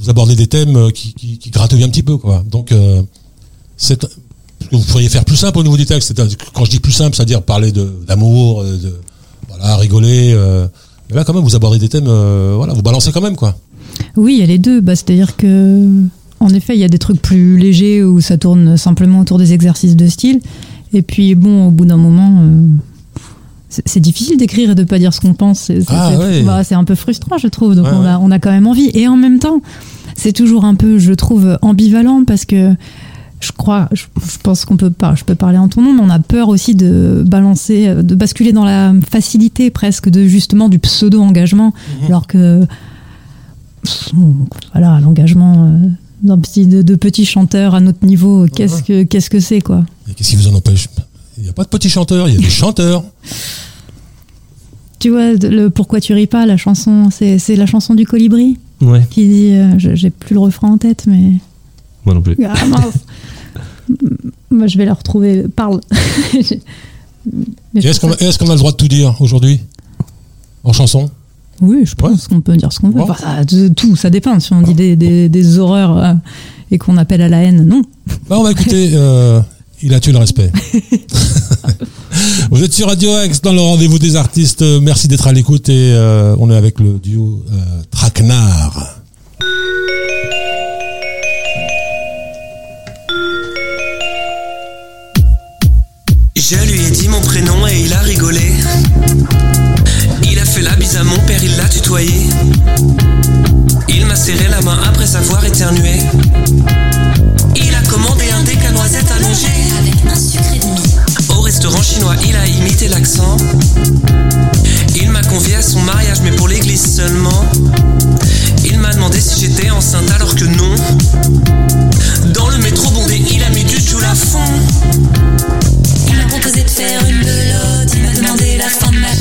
abordez des thèmes qui, gratouillent un petit peu quoi. Donc vous pourriez faire plus simple au niveau du texte. Quand je dis plus simple, c'est-à-dire parler de d'amour, euh, de voilà rigoler. mais là, quand même, vous abordez des thèmes, voilà, vous balancez quand même, quoi. Oui, il y a les deux. Bah, C'est-à-dire que, en effet, il y a des trucs plus légers où ça tourne simplement autour des exercices de style. Et puis, bon, au bout d'un moment, euh, c'est difficile d'écrire et de pas dire ce qu'on pense. C'est Ah, ouais. bah, c'est un peu frustrant, je trouve. Donc, Ouais, on, A, on a quand même envie. Et en même temps, c'est toujours un peu, je trouve, ambivalent parce que je crois, je, je pense qu'on peut pas, je peux parler en ton nom, mais on a peur aussi de balancer, de basculer dans la facilité presque de justement du pseudo-engagement, alors que voilà, l'engagement euh, d'un petit, de, de petits chanteurs à notre niveau, qu'est-ce que qu'est-ce que c'est quoi Et qu'est-ce qui vous en empêche Il n'y a pas de petits chanteurs, il y a des chanteurs. Tu vois, le pourquoi tu ris pas, la chanson, c'est la chanson du colibri. Ouais, qui dit, euh, j'ai plus le refrain en tête, mais moi non plus. ah. Moi, je vais la retrouver. Parle. Est-ce qu'on a, le droit de tout dire aujourd'hui? En chanson? Oui, je pense qu'on peut dire ce qu'on veut. Ouais. Enfin, ça- de- tout, ça dépend. Si on dit des, des- des horreurs euh, et qu'on appelle à la haine, non. Bah, on va écouter euh, Il a tué le respect. Vous êtes sur Radio X dans le rendez-vous des artistes. Merci d'être à l'écoute et euh, on est avec le duo euh, Traquenard. Je lui ai dit mon prénom et il a rigolé. Fait la bise à mon père, il l'a tutoyé. Il m'a serré la main après savoir éternué. Il a commandé un déc à noisettes allongé. Avec un. Au restaurant chinois, il a imité l'accent. Il m'a convié à son mariage, mais pour l'église seulement. Il m'a demandé si j'étais enceinte alors que non. Dans le métro bondé, il a mis du joule à fond. Il m'a proposé de faire une belote. Il m'a demandé la fin de ma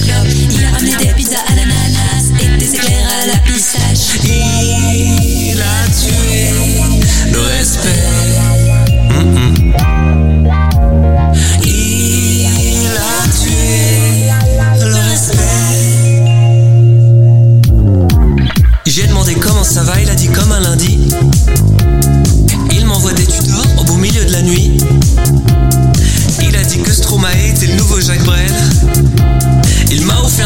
à l'ananas et des éclairs à la pistache. Il a tué le respect. Il a tué le respect. J'ai demandé comment ça va, il a dit comme un lundi. Il m'envoie des tutos au beau milieu de la nuit. Il a dit que Stromae était le nouveau Jacques Brel. Il m'a offert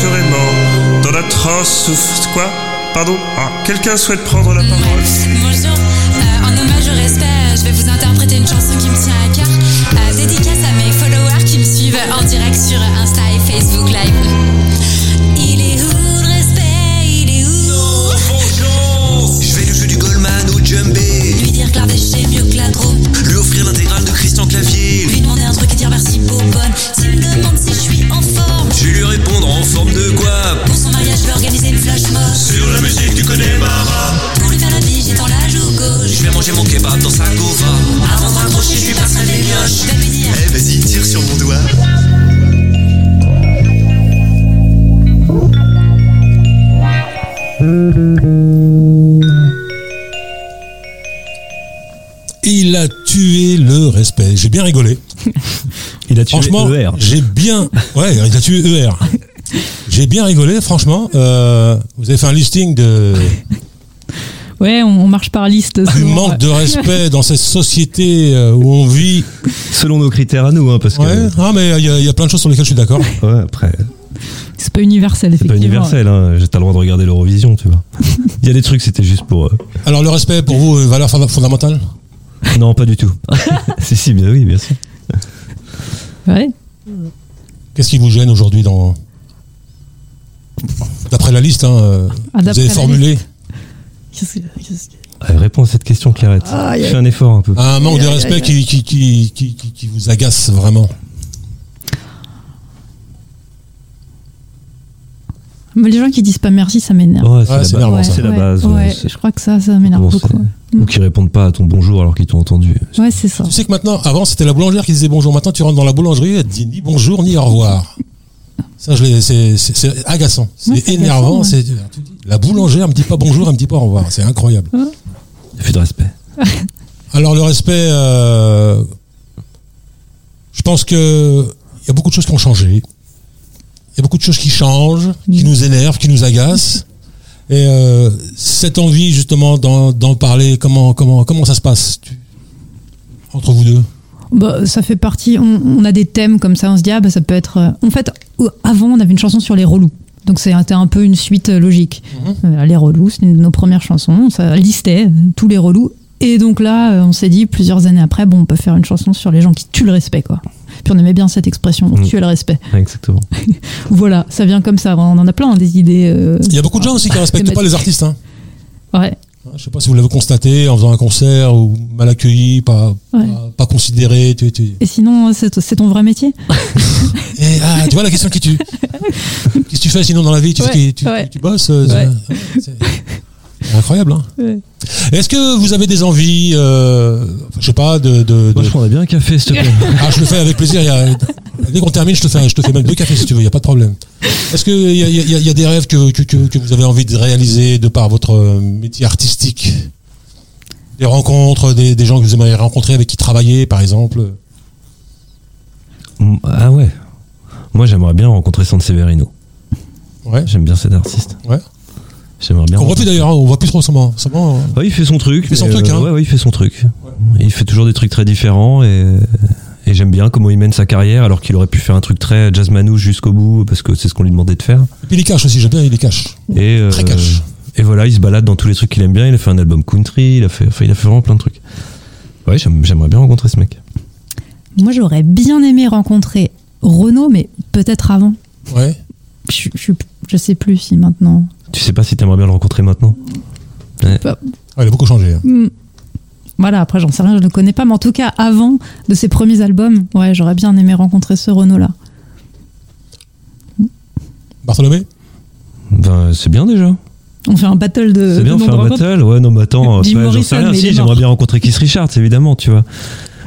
prématurément dans l'atroce souffre. Quoi? Pardon? Ah, quelqu'un souhaite prendre la parole Bonjour, Euh, en hommage au respect, je vais vous interpréter une chanson qui me tient à cœur. Euh, dédicace à mes followers qui me suivent en direct sur Insta et Facebook Live. Il est où le respect? Il est où? Je vais lui jouer du Goldman ou Jumbé. Lui dire que l'Ardèche c'est mieux que la Drôme. Lui offrir l'intégrale de Christian Clavier. Lui demander un truc et dire merci Bobonne. Sur la musique, tu connais Mara. Pour lui faire la bise, j'étends la joue gauche. Je vais manger mon kebab dans sa gova. Avant de raccrocher, je lui passerai des mioches. Je vais lui dire Eh, vas-y, tire sur mon doigt. Il a tué le respect. J'ai bien rigolé. Il a tué Franchement, ER. j'ai bien. Ouais, il a tué ER. J'ai bien rigolé, franchement. Euh, vous avez fait un listing de, Ouais, on, on marche par liste. du manque ouais. de respect dans cette société euh, où on vit. Selon nos critères à nous, hein, parce que. Ouais, ah, mais il y, a- il y a plein de choses sur lesquelles je suis d'accord. Ouais, après, C'est pas universel, c'est pas effectivement. universel. Hein. J'ai pas le droit de regarder l'Eurovision, tu vois. Il y a des trucs, c'était juste pour. euh, Alors, le respect, pour vous, une valeur fonda- fondamentale? Non, pas du tout. si, si, bien oui, bien sûr. Ouais. Qu'est-ce qui vous gêne aujourd'hui dans. D'après la liste, hein, euh, Ah, vous avez formulé. Qu'est-ce que- qu'est-ce que- Allez, réponds à cette question, Clarette. Aïe. Fais un effort un peu. Un manque de respect qui, qui, qui, qui, qui- qui vous agace vraiment. Mais les gens qui disent pas merci, ça m'énerve. Ouais, c'est Ouais, la, c'est ba- énervant, ça. c'est la base. ouais, ouais, c'est- je crois que ça, ça m'énerve beaucoup. Ou qui répondent pas à ton bonjour alors qu'ils t'ont entendu. Ouais, c'est ça. Tu sais que maintenant, avant c'était la boulangère qui disait bonjour. Maintenant tu rentres dans la boulangerie, elle te dit ni bonjour ni au revoir. Ça, je l'ai- c'est agaçant, c'est Ouais, énervant. agaçant, ouais. La boulangère me dit pas bonjour, elle me dit pas au revoir. C'est incroyable. Il n'y a plus de respect. Alors le respect, euh, je pense que il y a beaucoup de choses qui ont changé. Il y a beaucoup de choses qui changent, qui nous énervent, qui nous agacent. Et euh, cette envie justement d'en parler, comment comment comment ça se passe tu- entre vous deux? Bah, ça fait partie. On, on a des thèmes comme ça. On se dit ah bah ça peut être. euh, En fait, avant on avait une chanson sur les relous. Donc c'était un peu une suite euh, logique. Euh, les relous, c'est une de nos premières chansons. Ça listait tous les relous. Et donc là, on s'est dit plusieurs années après, bon, on peut faire une chanson sur les gens qui tuent le respect, quoi. Puis on aimait bien cette expression, Mm. tuer le respect. Exactement. Voilà, ça vient comme ça. On en a plein hein, des idées. euh, Il y a beaucoup de gens aussi qui ne respectent pas les artistes. Hein. Ouais. Je sais pas si vous l'avez constaté en faisant un concert ou mal accueilli, pas, Ouais. pas, pas considéré. Tu, tu- Et sinon, c'est c'est ton vrai métier Et, ah, tu vois la question qui tue. Qu'est-ce que tu fais sinon dans la vie? Tu, Ouais, tu, ouais. tu- tu bosses incroyable. Hein. Ouais. Est-ce que vous avez des envies, euh, je sais pas, de, de, Moi, je prendrais bien un café, s'il te plaît. Ah, je le fais avec plaisir. il y a- dès qu'on termine, je te fais, je te fais même deux cafés si tu veux. Il y a pas de problème. Est-ce qu'il y y, a, il y a des rêves que, que, que, que vous avez envie de réaliser de par votre euh, métier artistique? Des rencontres, des, des gens que vous aimeriez rencontrer avec qui travailler, par exemple? Mm, Ah ouais. Moi, j'aimerais bien rencontrer Sanseverino. Ouais. J'aime bien cet artiste. Ouais. J'aimerais bien. On voit plus d'ailleurs, hein, on voit plus trop euh, Ouais, il fait son truc. Il fait son truc, euh, hein. Ouais, ouais, il fait son truc. Il fait toujours des trucs très différents et, et j'aime bien comment il mène sa carrière alors qu'il aurait pu faire un truc très jazz manouche jusqu'au bout parce que c'est ce qu'on lui demandait de faire. Et puis il les cache aussi, j'aime bien, il les cache. Et, euh, Très cash. et voilà, il se balade dans tous les trucs qu'il aime bien. Il a fait un album country, il a fait, enfin, il a fait vraiment plein de trucs. Ouais, j'aime- j'aimerais bien rencontrer ce mec. Moi, j'aurais bien aimé rencontrer Renaud, mais peut-être avant. Ouais. Je, je, je sais plus si maintenant. Tu sais pas si t'aimerais bien le rencontrer maintenant Ouais, il a beaucoup changé. hein. Hmm. Voilà, après, j'en sais rien, je ne le connais pas, mais en tout cas, avant de ses premiers albums, ouais, j'aurais bien aimé rencontrer ce Renaud-là. Bartholomé Ben, c'est bien déjà. On fait un battle de. C'est bien, de on fait un battle. Ouais, non, mais attends, j'en sais Morrison, rien. Si, j'aimerais bien rencontrer Keith Richards, évidemment, tu vois.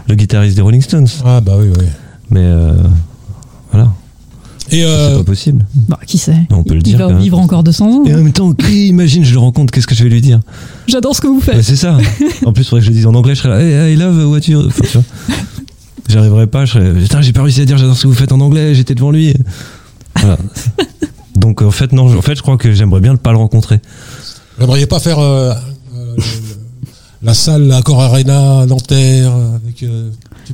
Le guitariste des Rolling Stones. Ah bah oui, oui. Mais euh, voilà, Et c'est euh, pas possible. Bah, qui sait on peut le Il dire, va quand même. vivre encore 200 ans. Et en même temps, qui imagine, je le rencontre, qu'est-ce que je vais lui dire? J'adore ce que vous faites. C'est ça. En plus, il faudrait que je le dise en anglais, je serais là, hey, I love what you. Enfin, tu vois. J'arriverais pas, je serais, putain, j'ai pas réussi à dire j'adore ce que vous faites en anglais, j'étais devant lui. Voilà. Donc, en fait, non, je- en fait, je crois que j'aimerais bien ne pas le rencontrer. vous n'aimeriez pas faire euh, euh, la salle, l'accord Arena, Nanterre, euh, avec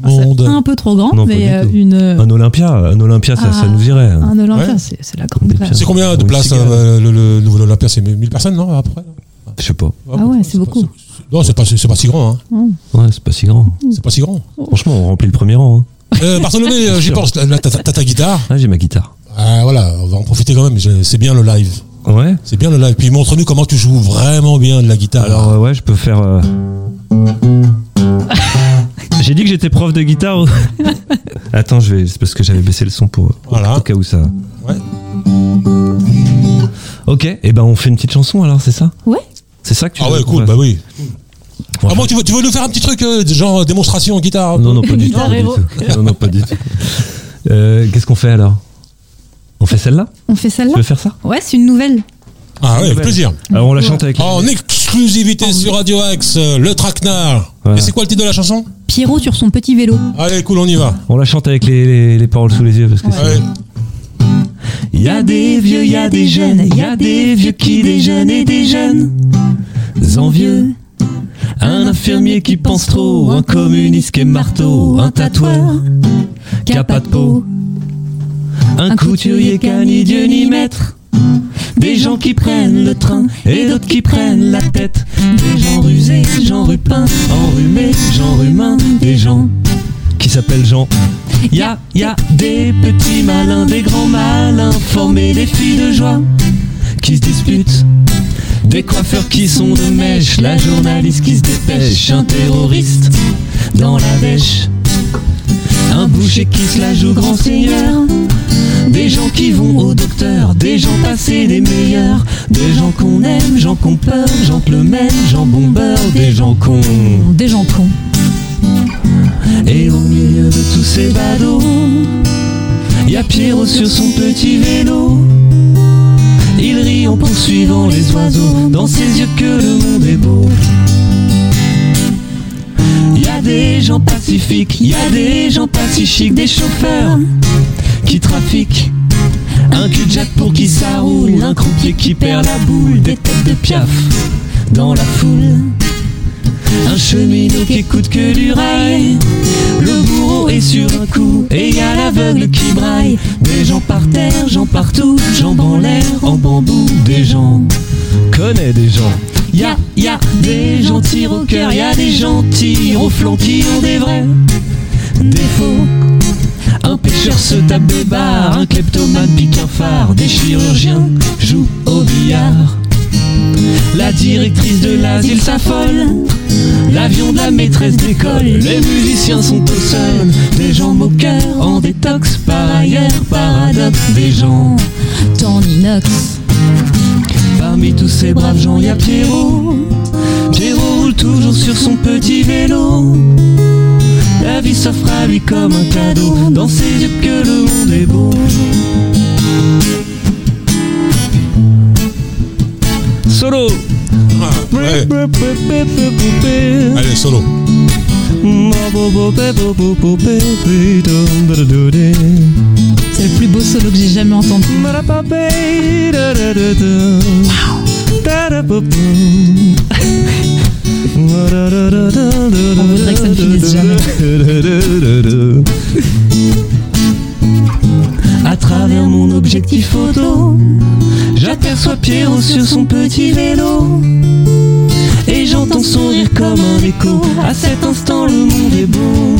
euh, monde un peu trop grand, Non, mais euh, une. Un Olympia, un Olympia, ça, ça nous irait. hein. Un Olympia, Ouais. c'est c'est la grande pièces. C'est combien de places euh, le, le nouvel Olympia C'est 1000 personnes, non à peu près Je sais pas. Ah ouais, c'est beaucoup. pas- c'est- Non, c'est pas, c'est pas si grand. Hein. Ouais, c'est pas si grand. C'est pas si grand. Franchement, on remplit le premier rang. hein. Euh, Bartholomé, euh, j'y pense. Là, T'as t'as ta guitare. Ah, j'ai ma guitare. Ah, voilà, on va en profiter quand même. C'est bien le live. Ouais. C'est bien le live. Puis montre-nous comment tu joues vraiment bien de la guitare. Alors, euh, ouais, je peux faire. Euh, J'ai dit que j'étais prof de guitare. Attends, je vais. C'est parce que j'avais baissé le son pour. Voilà. Au cas où ça. Ouais. Ok, et ben on fait une petite chanson alors, c'est ça? Ouais. C'est ça que tu Ah ouais, cool, bah oui. Ah, moi, tu veux, tu veux nous faire un petit truc, euh, genre démonstration guitare Non, non, pas du tout. Guitare pas du héros. tout. Non, non, pas du tout. Euh, Qu'est-ce qu'on fait alors? On fait celle-là? On fait Tu celle-là veux faire ça? Ouais, c'est une nouvelle. Ah ouais, avec plaisir. Alors on la chante avec. En exclusivité sur Radio Axe, euh, le traquenard. Voilà. Et c'est quoi le titre de la chanson? Pierrot sur son petit vélo. Allez, cool, on y va. On la chante avec les, les, les paroles sous les yeux parce que c'est- Allez. Y a des vieux, y a des jeunes, y a des vieux qui déjeunent et des jeunes envieux. Un infirmier qui pense trop, un communiste qui est marteau, un tatoueur qui a pas de peau, un couturier qui a ni Dieu ni maître. Des gens qui prennent le train et d'autres qui prennent la tête. Des gens rusés, gens rupins, enrhumés, gens rumains, des gens qui s'appelle Jean. y a, y a des petits malins, des grands malins, formés des filles de joie, qui se disputent Des coiffeurs qui sont de mèche, la journaliste qui se dépêche, un terroriste dans la dèche. Un boucher qui se la joue grand seigneur. Des gens qui vont au docteur, des gens passés des meilleurs, des gens qu'on aime, gens qu'on peur, gens que le même, gens bombeurs, des gens cons. Des gens cons. Et au milieu de tous ces badauds, y a Pierrot sur son petit vélo. Il rit en poursuivant les oiseaux, dans ses yeux que le monde est beau. Y a des gens pacifiques, y a des gens pas si chics, des chauffeurs qui trafiquent. Un cul-de-jack pour qui ça roule, un croupier qui perd la boule, des têtes de piaf dans la foule. Un cheminot qui écoute que du rail. Le bourreau est sur un coup et y l'aveugle qui braille. Des gens par terre, gens partout, jambes en l'air, en bambou. Des gens connaît des gens. Y a, y a des gens tirent au cœur, y a des gens tirent au flanc qui ont des vrais défauts. Un pêcheur se tape des barres, un kleptomane pique un phare, des chirurgiens jouent au billard. La directrice de l'asile s'affole. L'avion de la maîtresse d'école, les musiciens sont au sol. Des gens moqueurs en détox, par ailleurs, paradoxe. Des gens En inox. Parmi tous ces braves gens, y a Pierrot. Pierrot roule toujours sur son petit vélo. La vie s'offre à lui comme un cadeau. Dans ses yeux que le monde est beau. Solo. Ah, ouais. Allez, solo. C'est le plus beau solo que j'ai jamais entendu. On voudrait que. À travers mon objectif photo, j'aperçois Pierrot sur son petit vélo. Et j'entends son rire comme un écho. À cet instant, le monde est beau.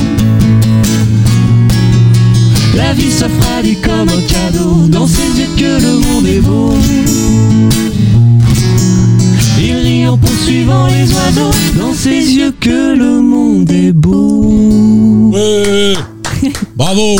La vie s'offre à lui comme un cadeau. Dans ses yeux que le monde est beau. En poursuivant les oiseaux. Dans ses yeux que le monde est beau. Ouais. Bravo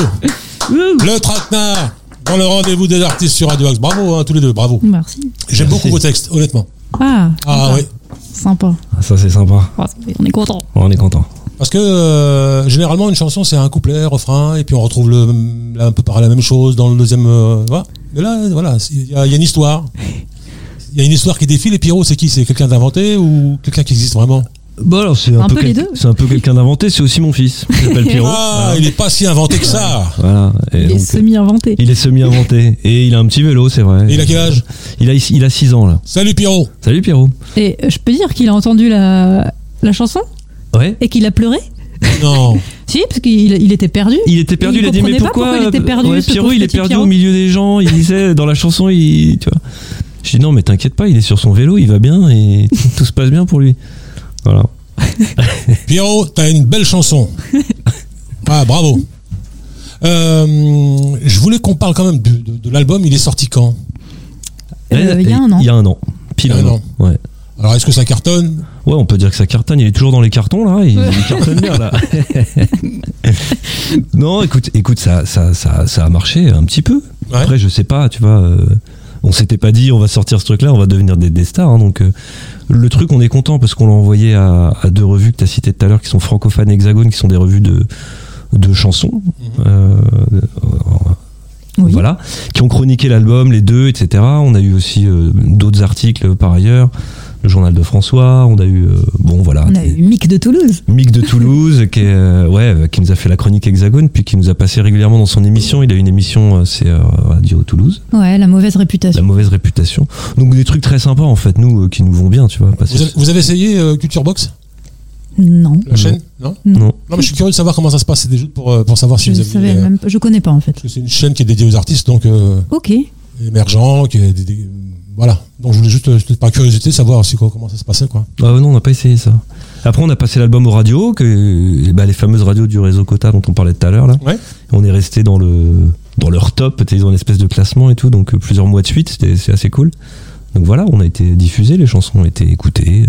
Le traquenard dans le rendez-vous des artistes sur Radio Axe. Bravo, hein, tous les deux, bravo. Merci. J'aime beaucoup vos textes, honnêtement. Ah, Ah sympa. oui. Sympa. Ah, ça c'est sympa. Oh, on est content. On est content. Parce que euh, généralement, une chanson, c'est un couplet, refrain, et puis on retrouve le, là, un peu par la même chose dans le deuxième. euh, voilà. Mais là, voilà, il y, y a une histoire. Il y a une histoire qui défile, et Pierrot, c'est qui? C'est quelqu'un d'inventé ou quelqu'un qui existe vraiment? Bon alors c'est un, Un peu, peu les deux. C'est un peu quelqu'un d'inventé. C'est aussi mon fils. Il s'appelle Pierrot. Ah, il est pas si inventé que ça Voilà. Et Il est donc, semi-inventé. il est semi-inventé et il a un petit vélo, c'est vrai. Et il a quel âge? Il a il a 6 ans là. Salut Pierrot Salut Pierrot. Et euh, je peux dire qu'il a entendu la, la chanson? Ouais. et qu'il a pleuré? Non Si, parce qu'il il était perdu. Il était perdu, Il il, a dit mais comprenait pas pourquoi, pourquoi il était perdu, ouais, Pierrot, il est perdu Pierrot. au milieu des gens, il disait dans la chanson, il tu vois. Je dis non mais t'inquiète pas, il est sur son vélo, il va bien et tout se passe bien pour lui. Voilà. Pierrot, t'as une belle chanson. Ah, bravo. Euh, je voulais qu'on parle quand même de, de- de l'album. Il est sorti quand? Euh, il y a un an. Il y a un an. Pile Il y a un an. Ouais. Alors, est-ce que ça cartonne? Ouais, on peut dire que ça cartonne. Il est toujours dans les cartons là. Il, il cartonne bien là. non, écoute, écoute, ça, ça, ça, ça a marché un petit peu. Ouais. Après, je sais pas, tu vois. euh, on s'était pas dit on va sortir ce truc-là, on va devenir des, des stars. hein, donc euh, le truc, on est content parce qu'on l'a envoyé à, à deux revues que tu as citées tout à l'heure, qui sont francophones Hexagone, qui sont des revues de de chansons. Euh, Oui. Voilà, qui ont chroniqué l'album, les deux, etc. On a eu aussi euh, d'autres articles par ailleurs, le journal de François. On a eu, euh, bon voilà, On a eu Mick de Toulouse. Mick de Toulouse, qui, est, euh, ouais, euh, qui nous a fait la chronique Hexagone, puis qui nous a passé régulièrement dans son émission. Il a une émission, c'est euh, Radio Toulouse, Ouais, la mauvaise la réputation. mauvaise réputation. Donc des trucs très sympas en fait, nous, euh, qui nous vont bien, tu vois. vous avez, vous avez essayé euh, Culture Box? Non. La chaîne? Non? Non. Non, mais je suis curieux de savoir comment ça se passe. C'est des jeux pour, pour savoir si Je vous ne avez. savais euh, même pas. Je connais pas en fait. parce que c'est une chaîne qui est dédiée aux artistes, donc euh, Ok. émergents, qui est voilà. Donc je voulais juste, euh, par curiosité, savoir aussi quoi, comment ça se passait, quoi. Ah non, on n'a pas essayé ça. Après, on a passé l'album aux radios, que, ben, les fameuses radios du réseau Quota dont on parlait tout à l'heure là. Ouais. On est resté dans le dans leur top, tu sais, ils ont une espèce de classement et tout, donc euh, plusieurs mois de suite, c'est assez cool. Donc voilà, on a été diffusé, les chansons ont été écoutées.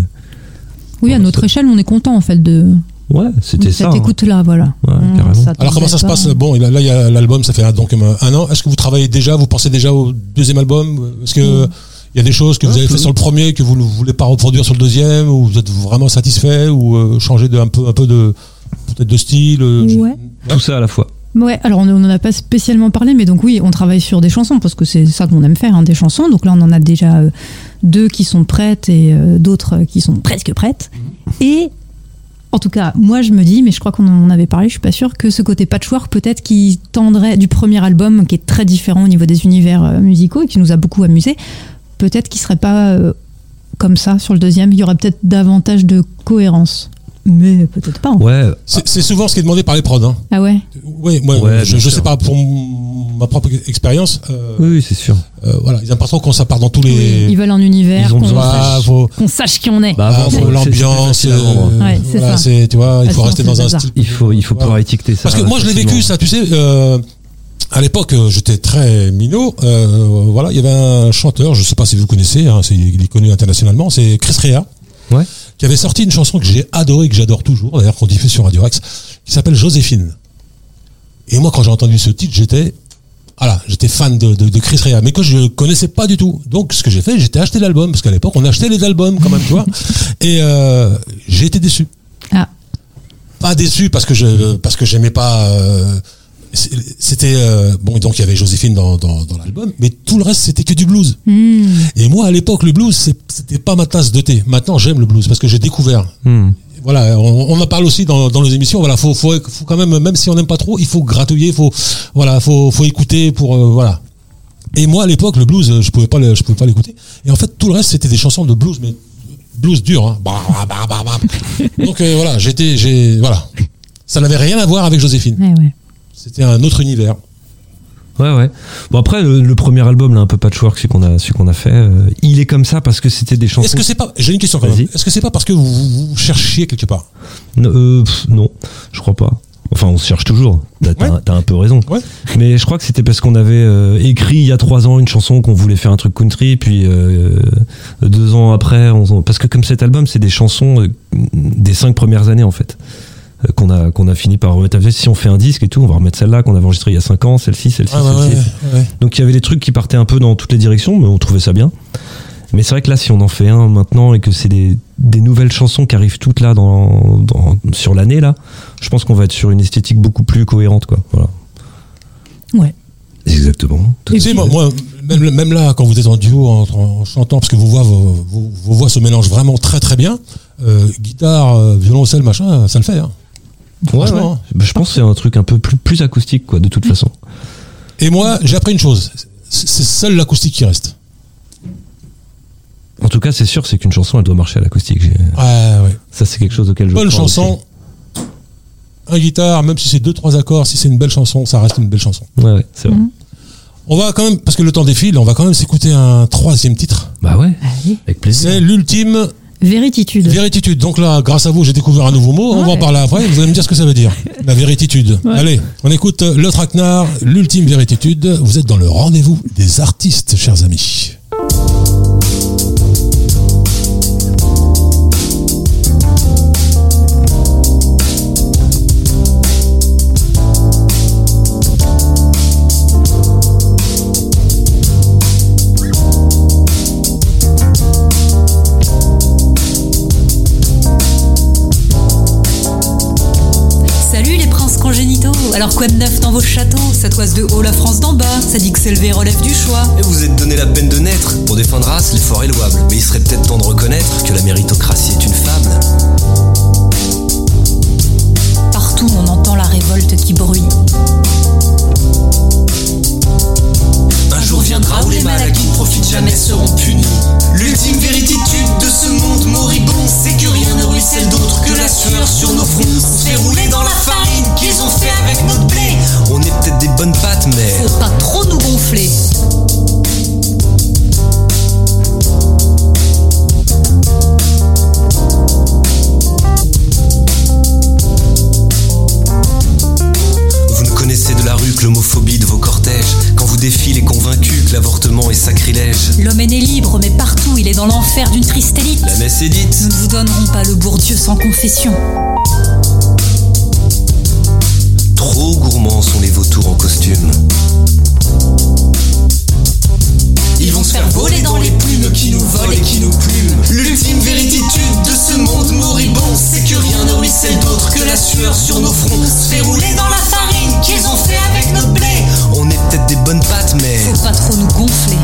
Oui, à notre échelle, on est content en fait de, Ouais, c'était ça. cette hein. écoute-là, voilà. Ouais, On carrément. s'attendait Alors comment ça se pas. passe Bon, là, il y a l'album, ça fait un- donc un un an. Est-ce que vous travaillez déjà Vous pensez déjà au deuxième album? Est-ce que il y a des choses que vous avez fait sur le premier que vous ne voulez pas reproduire sur le deuxième ou vous êtes vraiment satisfait ou euh, changer de un peu un peu de peut-être de style euh, je- Ouais. Tout ça à la fois. Ouais, alors on n'en a pas spécialement parlé, mais donc oui, on travaille sur des chansons parce que c'est ça qu'on aime faire, hein, des chansons. Donc là, on en a déjà euh, deux qui sont prêtes et euh, d'autres qui sont presque prêtes. Et en tout cas, moi, je me dis, mais je crois qu'on en avait parlé, je suis pas sûre que ce côté patchwork, peut-être qui tendrait du premier album, qui est très différent au niveau des univers musicaux et qui nous a beaucoup amusé, peut-être qu'il serait pas euh, comme ça sur le deuxième. Il y aurait peut-être davantage de cohérence, mais peut-être pas. en fait. Ouais, C'est souvent ce qui est demandé par les prods. Hein. Ah ouais. Oui, Ouais, je, je sais pas pour ma propre expérience. euh, oui, oui, c'est sûr. euh, voilà, ils aiment pas trop quand ça part dans tous les. ils veulent un univers qu'on sache, faut, qu'on sache qui on est. Bah, ah, c'est- l'ambiance. euh, Ouais, voilà, ça. c'est tu vois, il Ah, faut rester dans un bizarre. style. Il faut, il faut pouvoir étiqueter ça. Parce que moi, je l'ai vécu, ça, tu sais. À l'époque, euh, j'étais très minot. euh, voilà, il y avait un chanteur, je sais pas si vous connaissez, hein, c'est- il est connu internationalement, c'est Chris Rea, Ouais. qui avait sorti une chanson que j'ai adorée, que j'adore toujours, d'ailleurs qu'on diffuse sur Radio Axe, qui s'appelle Joséphine. Et moi, quand j'ai entendu ce titre, j'étais, voilà, j'étais fan de, de, de Chris Rea, mais que je connaissais pas du tout. Donc, ce que j'ai fait, j'étais acheté l'album, parce qu'à l'époque, on achetait les albums quand même, tu vois. Et euh, j'ai été déçu Ah, pas déçu parce que je parce que j'aimais pas euh, c'était euh, bon donc il y avait Joséphine dans, dans, dans l'album mais tout le reste c'était que du blues hmm. et moi à l'époque le blues c'était pas ma tasse de thé maintenant j'aime le blues parce que j'ai découvert Hmm. voilà on, on en parle aussi dans, dans nos émissions voilà faut, faut faut quand même même si on n'aime pas trop il faut gratouiller faut voilà faut faut écouter pour euh, voilà et moi à l'époque le blues je pouvais pas le- je pouvais pas l'écouter et en fait tout le reste c'était des chansons de blues mais blues dur hein. Bah, bah, bah, bah, bah. donc euh, voilà j'étais j'ai voilà ça n'avait rien à voir avec Joséphine Ouais, ouais. C'était un autre univers Ouais, ouais. Bon, après, le, le premier album, là, un peu patchwork, celui qu'on a, celui qu'on a fait, euh, il est comme ça parce que c'était des chansons. est-ce que c'est pas j'ai une question quand même est-ce que c'est pas parce que vous, cherchiez quelque part? Non, euh, pff, non, je crois pas. Enfin, on se cherche toujours. T'as t'as- Ouais. un peu raison. Ouais. Mais je crois que c'était parce qu'on avait euh, écrit il y a trois ans une chanson qu'on voulait faire un truc country, puis euh, deux ans après, on, parce que comme cet album, c'est des chansons des cinq premières années en fait. Euh, Qu'on a, qu'on a fini par remettre à Si on fait un disque et tout, on va remettre celle-là qu'on avait enregistrée il y a cinq ans, celle-ci, celle-ci, Ah, celle-ci. ouais, ouais. Donc il y avait des trucs qui partaient un peu dans toutes les directions, mais on trouvait ça bien. Mais c'est vrai que là, si on en fait un maintenant et que c'est des, des nouvelles chansons qui arrivent toutes là dans, dans- sur l'année là, je pense qu'on va être sur une esthétique beaucoup plus cohérente, quoi. Voilà. Ouais. Exactement. Tout fait. moi, moi, même, même là, quand vous êtes en duo, en, en chantant, parce que vos voix, vos, vos- vos voix se mélangent vraiment très très bien, euh, guitare, euh, violoncelle, machin, ça le fait. Hein. Ouais, franchement, ouais. Bah, je pense que c'est un truc un peu plus, plus acoustique, quoi, de toute façon. Et moi, j'ai appris une chose, c'est seule l'acoustique qui reste. En tout cas, c'est sûr, c'est qu'une chanson, elle doit marcher à l'acoustique. J'ai- Ouais, ouais. Ça, c'est quelque chose auquel je Bonne chanson, un guitare, même si c'est deux trois accords, si c'est une belle chanson, ça reste une belle chanson. Ouais, ouais, c'est vrai. On va quand même, parce que le temps défile, on va quand même s'écouter un troisième titre. Bah ouais, Allez. avec plaisir. C'est l'ultime Vérititude. Vérititude. Donc là, grâce à vous, j'ai découvert un nouveau mot. On va en parler après. Vous allez me dire ce que ça veut dire. La vérititude. Ouais. Allez, on écoute le traquenard, l'ultime vérititude. Vous êtes dans le rendez-vous des artistes, chers amis. Alors quoi de neuf dans vos châteaux? Ça toise de haut la France d'en bas, ça dit que s'élever relève du choix. Et vous êtes donné la peine de naître. Pour défendre race, l'effort est louable. Mais il serait peut-être temps de reconnaître que la méritocratie est une fable. Partout on entend la révolte qui bruit. Un jour viendra où les malades qui ne profitent jamais seront punis. L'ultime vérititude de ce monde moribond, c'est que rien ne ruisselle d'autre que la sueur sur nos fronts. Bonnes pattes, mais. Faut pas trop nous gonfler. Vous ne connaissez de la rue que l'homophobie de vos cortèges. Quand vous défile est convaincu que l'avortement est sacrilège. L'homme est né libre, mais partout il est dans l'enfer d'une triste élite. La messe est dite. Nous ne vous donnerons pas le Bourdieu sans confession. Trop gourmands sont les vautours en costume. Ils vont se faire voler dans les plumes qui nous volent et qui nous plument. L'ultime vérititude de ce monde moribond, c'est que rien ne ruisselle d'autre que la sueur sur nos fronts. Se fait rouler dans la farine qu'ils ont fait avec notre blé. On est peut-être des bonnes pattes, mais. Faut pas trop nous gonfler.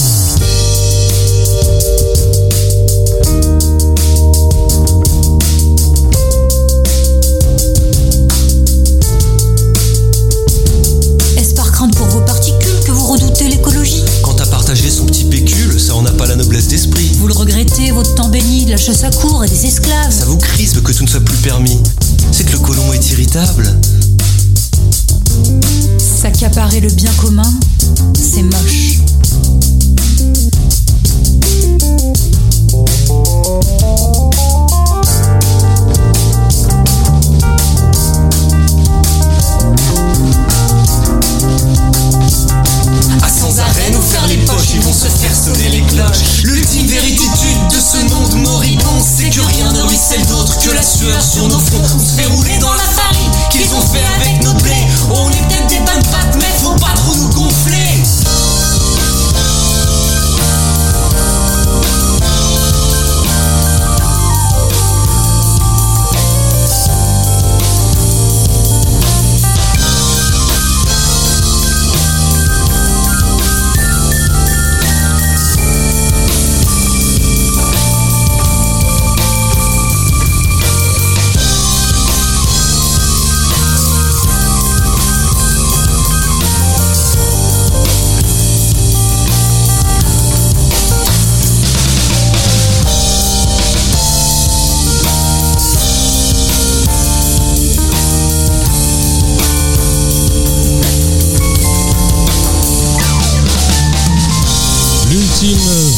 Que la sueur sur nos fronts. On se fait rouler dans la farine qu'ils ont fait avec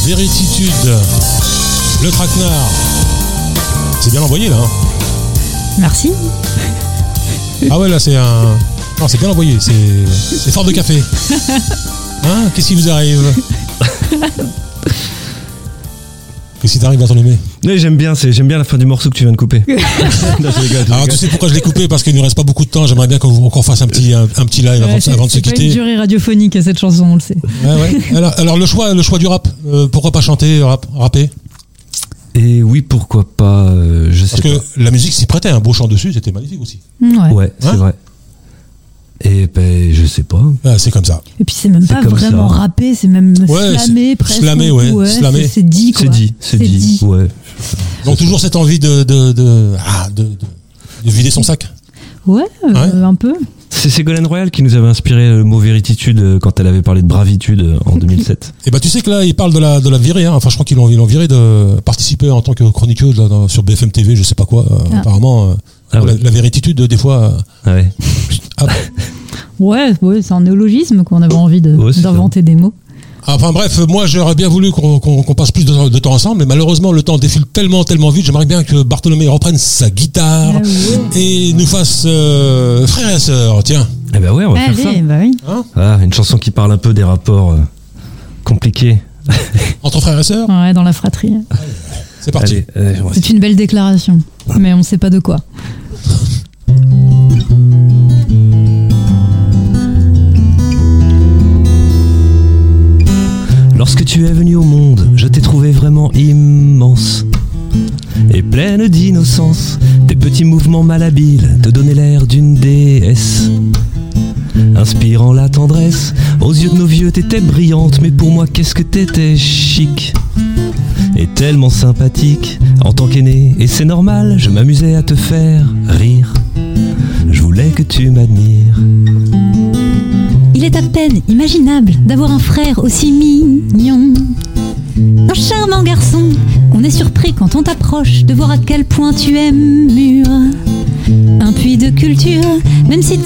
vérititude. Le traquenard. C'est bien envoyé là. hein. Merci. Ah ouais là c'est un. Non c'est bien envoyé, c'est. C'est fort de café. Hein Qu'est-ce qui vous arrive? Qu'est-ce qui t'arrive à ton aimé? Oui, j'aime bien, c'est- j'aime bien la fin du morceau que tu viens de couper. Non, je rigole, je Alors rigole. tu sais pourquoi je l'ai coupé? Parce qu'il ne nous reste pas beaucoup de temps. J'aimerais bien qu'on fasse un petit, un, un petit live avant, Ouais, de- c'est avant de se c'est pas une quitter. durée radiophonique à cette chanson, on le sait. Ouais, ouais. Alors, alors, le choix, le choix du rap? Euh, pourquoi pas chanter, rap, rapper? Et oui, pourquoi pas, euh, je sais Parce que pas. la musique s'y prêtait. Un beau chant dessus, c'était magnifique aussi. Ouais. Ouais, c'est Hein? vrai. Et ben, je sais pas. Ah, c'est comme ça. Et puis c'est même pas vraiment rappé, c'est même Ouais, slamé c'est- presque. slamé, ouais, slamé. c'est- dit quoi. C'est dit, c'est dit. Ouais. Donc toujours cette envie de de de, ah, de, de- de vider son sac? Ouais, euh, un peu. C'est Ségolène Royal qui nous avait inspiré le mot vérititude euh, quand elle avait parlé de bravitude euh, en 2007. Et bah tu sais que là, il parle de la de la virée. Hein. Enfin, je crois qu'ils l'ont ils l'ont viré de participer en tant que chroniqueuse là, dans- sur BFM TV, je sais pas quoi. euh, Ah. Apparemment, euh, Ah ouais. la, la vérititude des fois. euh, Ah ouais. ah, Ouais, ouais c'est un néologisme qu'on avait envie de- Ouais, c'est d'inventer des mots. Enfin bref, moi j'aurais bien voulu qu'on passe plus de, de temps ensemble, mais malheureusement le temps défile tellement tellement vite. J'aimerais bien que Bartholomé reprenne sa guitare Ah et nous fasse euh, frère et sœur. Tiens, Eh ben ouais, on va faire ça. Allez, bah oui. Ah, une chanson qui parle un peu des rapports euh, compliqués. entre frères et sœurs, Ouais, dans la fratrie. c'est parti. Va- C'est une belle déclaration, mais on sait pas de quoi. Lorsque tu es venu au monde, je t'ai trouvé vraiment immense et pleine d'innocence. Tes petits mouvements malhabiles te donnaient l'air d'une déesse. Inspirant la tendresse, aux yeux de nos vieux t'étais brillante, mais pour moi qu'est-ce que t'étais chic et tellement sympathique en tant qu'aîné, et c'est normal, je m'amusais à te faire rire. Je voulais que tu m'admires. Il est à peine imaginable d'avoir un frère aussi mignon. Un charmant garçon, on est surpris quand on t'approche de voir à quel point tu es mûr. Un puits de culture, même si...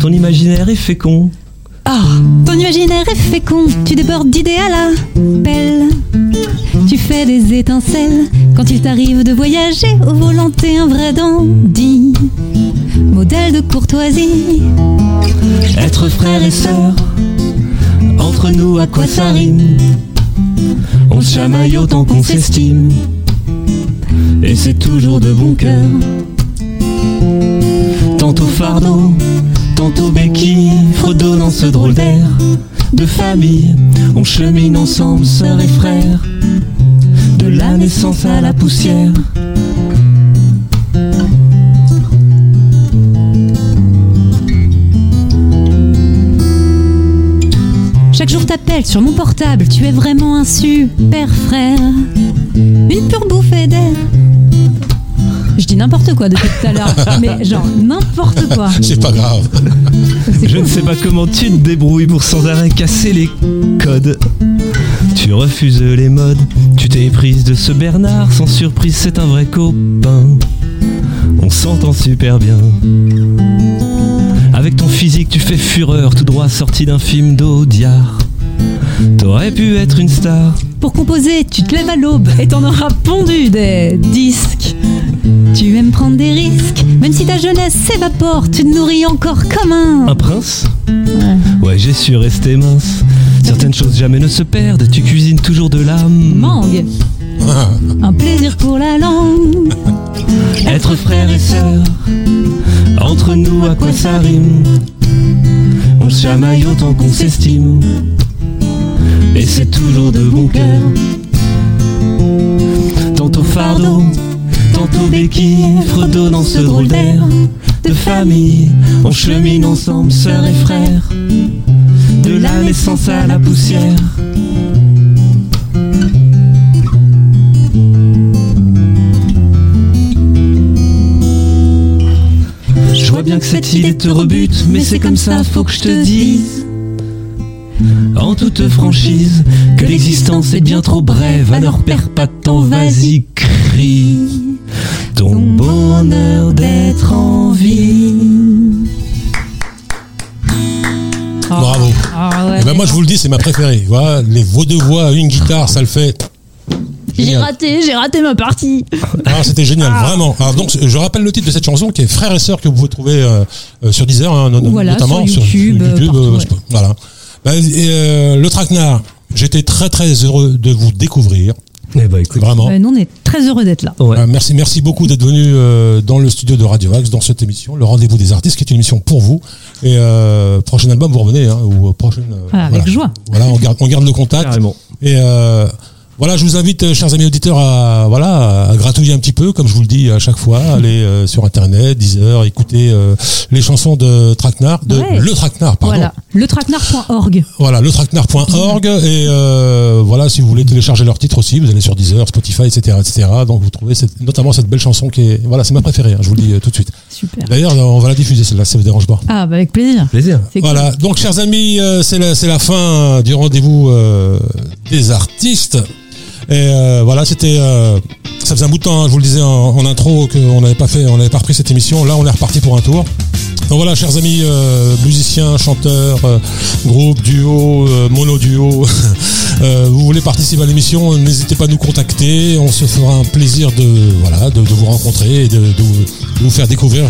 Ton imaginaire est fécond, Ah, ton imaginaire est fécond, tu débordes d'idées à la pelle. Tu fais des étincelles quand il t'arrive de voyager au volant, t'es un vrai dandy. Modèle de courtoisie, Être frère et sœur, entre nous à quoi ça rime? On se chamaille autant qu'on s'estime, et c'est toujours de bon cœur. Tantôt fardeau, tantôt béquille, fredonnant ce drôle d'air de famille. On chemine ensemble, sœurs et frères, de la naissance à la poussière. Chaque jour t'appelle sur mon portable, tu es vraiment un super frère. Une pure bouffée d'air. Je dis n'importe quoi depuis tout à l'heure, mais genre n'importe quoi. C'est pas grave. Je ne sais pas comment tu te débrouilles pour sans arrêt casser les codes. Tu refuses les modes, tu t'es prise de ce Bernard, sans surprise c'est un vrai copain. On s'entend super bien. Avec ton physique tu fais fureur, tout droit sorti d'un film d'Audiard. T'aurais pu être une star. Pour composer, tu te lèves à l'aube et t'en auras pondu des disques. Tu aimes prendre des risques, même si ta jeunesse s'évapore, tu te nourris encore comme un. Un prince Ouais. Ouais, j'ai su rester mince. Certaines choses jamais ne se perdent, tu cuisines toujours de la Mangue, un plaisir pour la langue. Être frère et sœur, entre nous à quoi ça rime? On chamaille autant qu'on s'estime, et c'est toujours de bon cœur. Tantôt fardeau, tantôt béquille, fredonnant ce drôle d'air de famille. On chemine ensemble, sœurs et frères, de la naissance à la poussière. Vois bien que cette idée te rebute, mais c'est comme ça, faut que je te dise. En toute franchise, que l'existence est bien trop brève, alors perds pas de temps, vas-y, crie. Ton bonheur d'être en vie. Bravo. Ah ouais, Eh ben moi je vous le dis, c'est ma préférée. Voilà, les vos deux voix, une guitare, ça le fait. J'ai raté, j'ai raté ma partie. Ah, c'était génial, vraiment. Alors, donc, je rappelle le titre de cette chanson qui est Frères et Sœurs que vous pouvez trouver euh, euh, sur Deezer, hein, Voilà, notamment sur YouTube, partout, euh, ouais. Voilà. Ben, et, euh, le Traquenard, j'étais très très heureux de vous découvrir, Eh bah écoute. vraiment. Ouais, nous, on est très heureux d'être là. Ouais. Euh, merci, merci beaucoup d'être venu euh, dans le studio de Radio Axe dans cette émission, le rendez-vous des artistes, qui est une émission pour vous. Et euh, prochain album, vous revenez, hein, ou euh, prochaine. euh, Ah, avec joie. Voilà, on garde, on garde le contact. Carrément. Et euh, voilà, je vous invite, euh, chers amis auditeurs, à voilà, à gratouiller un petit peu, comme je vous le dis à chaque fois, aller euh, sur internet, Deezer, écouter euh, les chansons de Traquenard, de Ouais. Le Traquenard, pardon. Voilà, letraquenard.org. Voilà, letraquenard.org et euh, voilà, si vous voulez télécharger leurs titres aussi, vous allez sur Deezer, Spotify, etc., etc. Donc vous trouvez cette- notamment cette belle chanson qui est, voilà, c'est ma préférée. hein, je vous le dis euh, tout de suite. Super. D'ailleurs, on va la diffuser celle-là, si ça vous dérange pas. Ah, bah avec plaisir. Plaisir. Cool. Voilà, donc chers amis, euh, c'est la, c'est la fin du rendez-vous euh, des artistes. Et euh, voilà, c'était, euh, ça faisait un bout de temps, hein, je vous le disais en, en intro, qu'on n'avait pas fait, on n'avait pas repris cette émission. Là, on est reparti pour un tour. Donc voilà, chers amis, euh, musiciens, chanteurs, euh, groupe, duo, euh, mono duo, euh, vous voulez participer à l'émission, n'hésitez pas à nous contacter. On se fera un plaisir de voilà de, vous rencontrer et de, vous- faire découvrir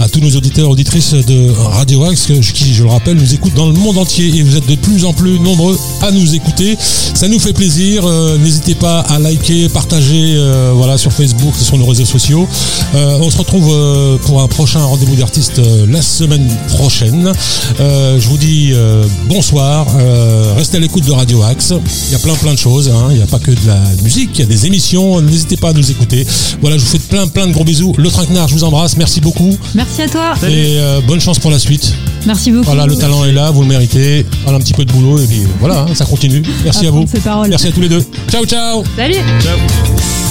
à, tous nos auditeurs, auditrices de Radio Axe, qui, je le rappelle, nous écoutent dans le monde entier et vous êtes de plus en plus nombreux à nous écouter. Ça nous fait plaisir. N'hésitez pas à liker, partager, voilà sur Facebook, sur nos réseaux sociaux. On se retrouve pour un prochain rendez-vous d'artistes euh, la semaine prochaine. Euh, je vous dis euh, bonsoir. Euh, restez à l'écoute de Radio Axe. Il y a plein plein de choses. hein. Il n'y a pas que de la musique. Il y a des émissions. N'hésitez pas à nous écouter. Voilà, je vous fais plein plein de gros bisous. Le Traquenard, je vous embrasse. Merci beaucoup Merci à toi. et euh, bonne chance pour la suite. Merci beaucoup. Voilà, le talent est là, vous le méritez. Voilà un petit peu de boulot et puis voilà, hein, ça continue. Merci à vous. ses paroles. Merci à tous les deux. Ciao ciao. Salut. Ciao.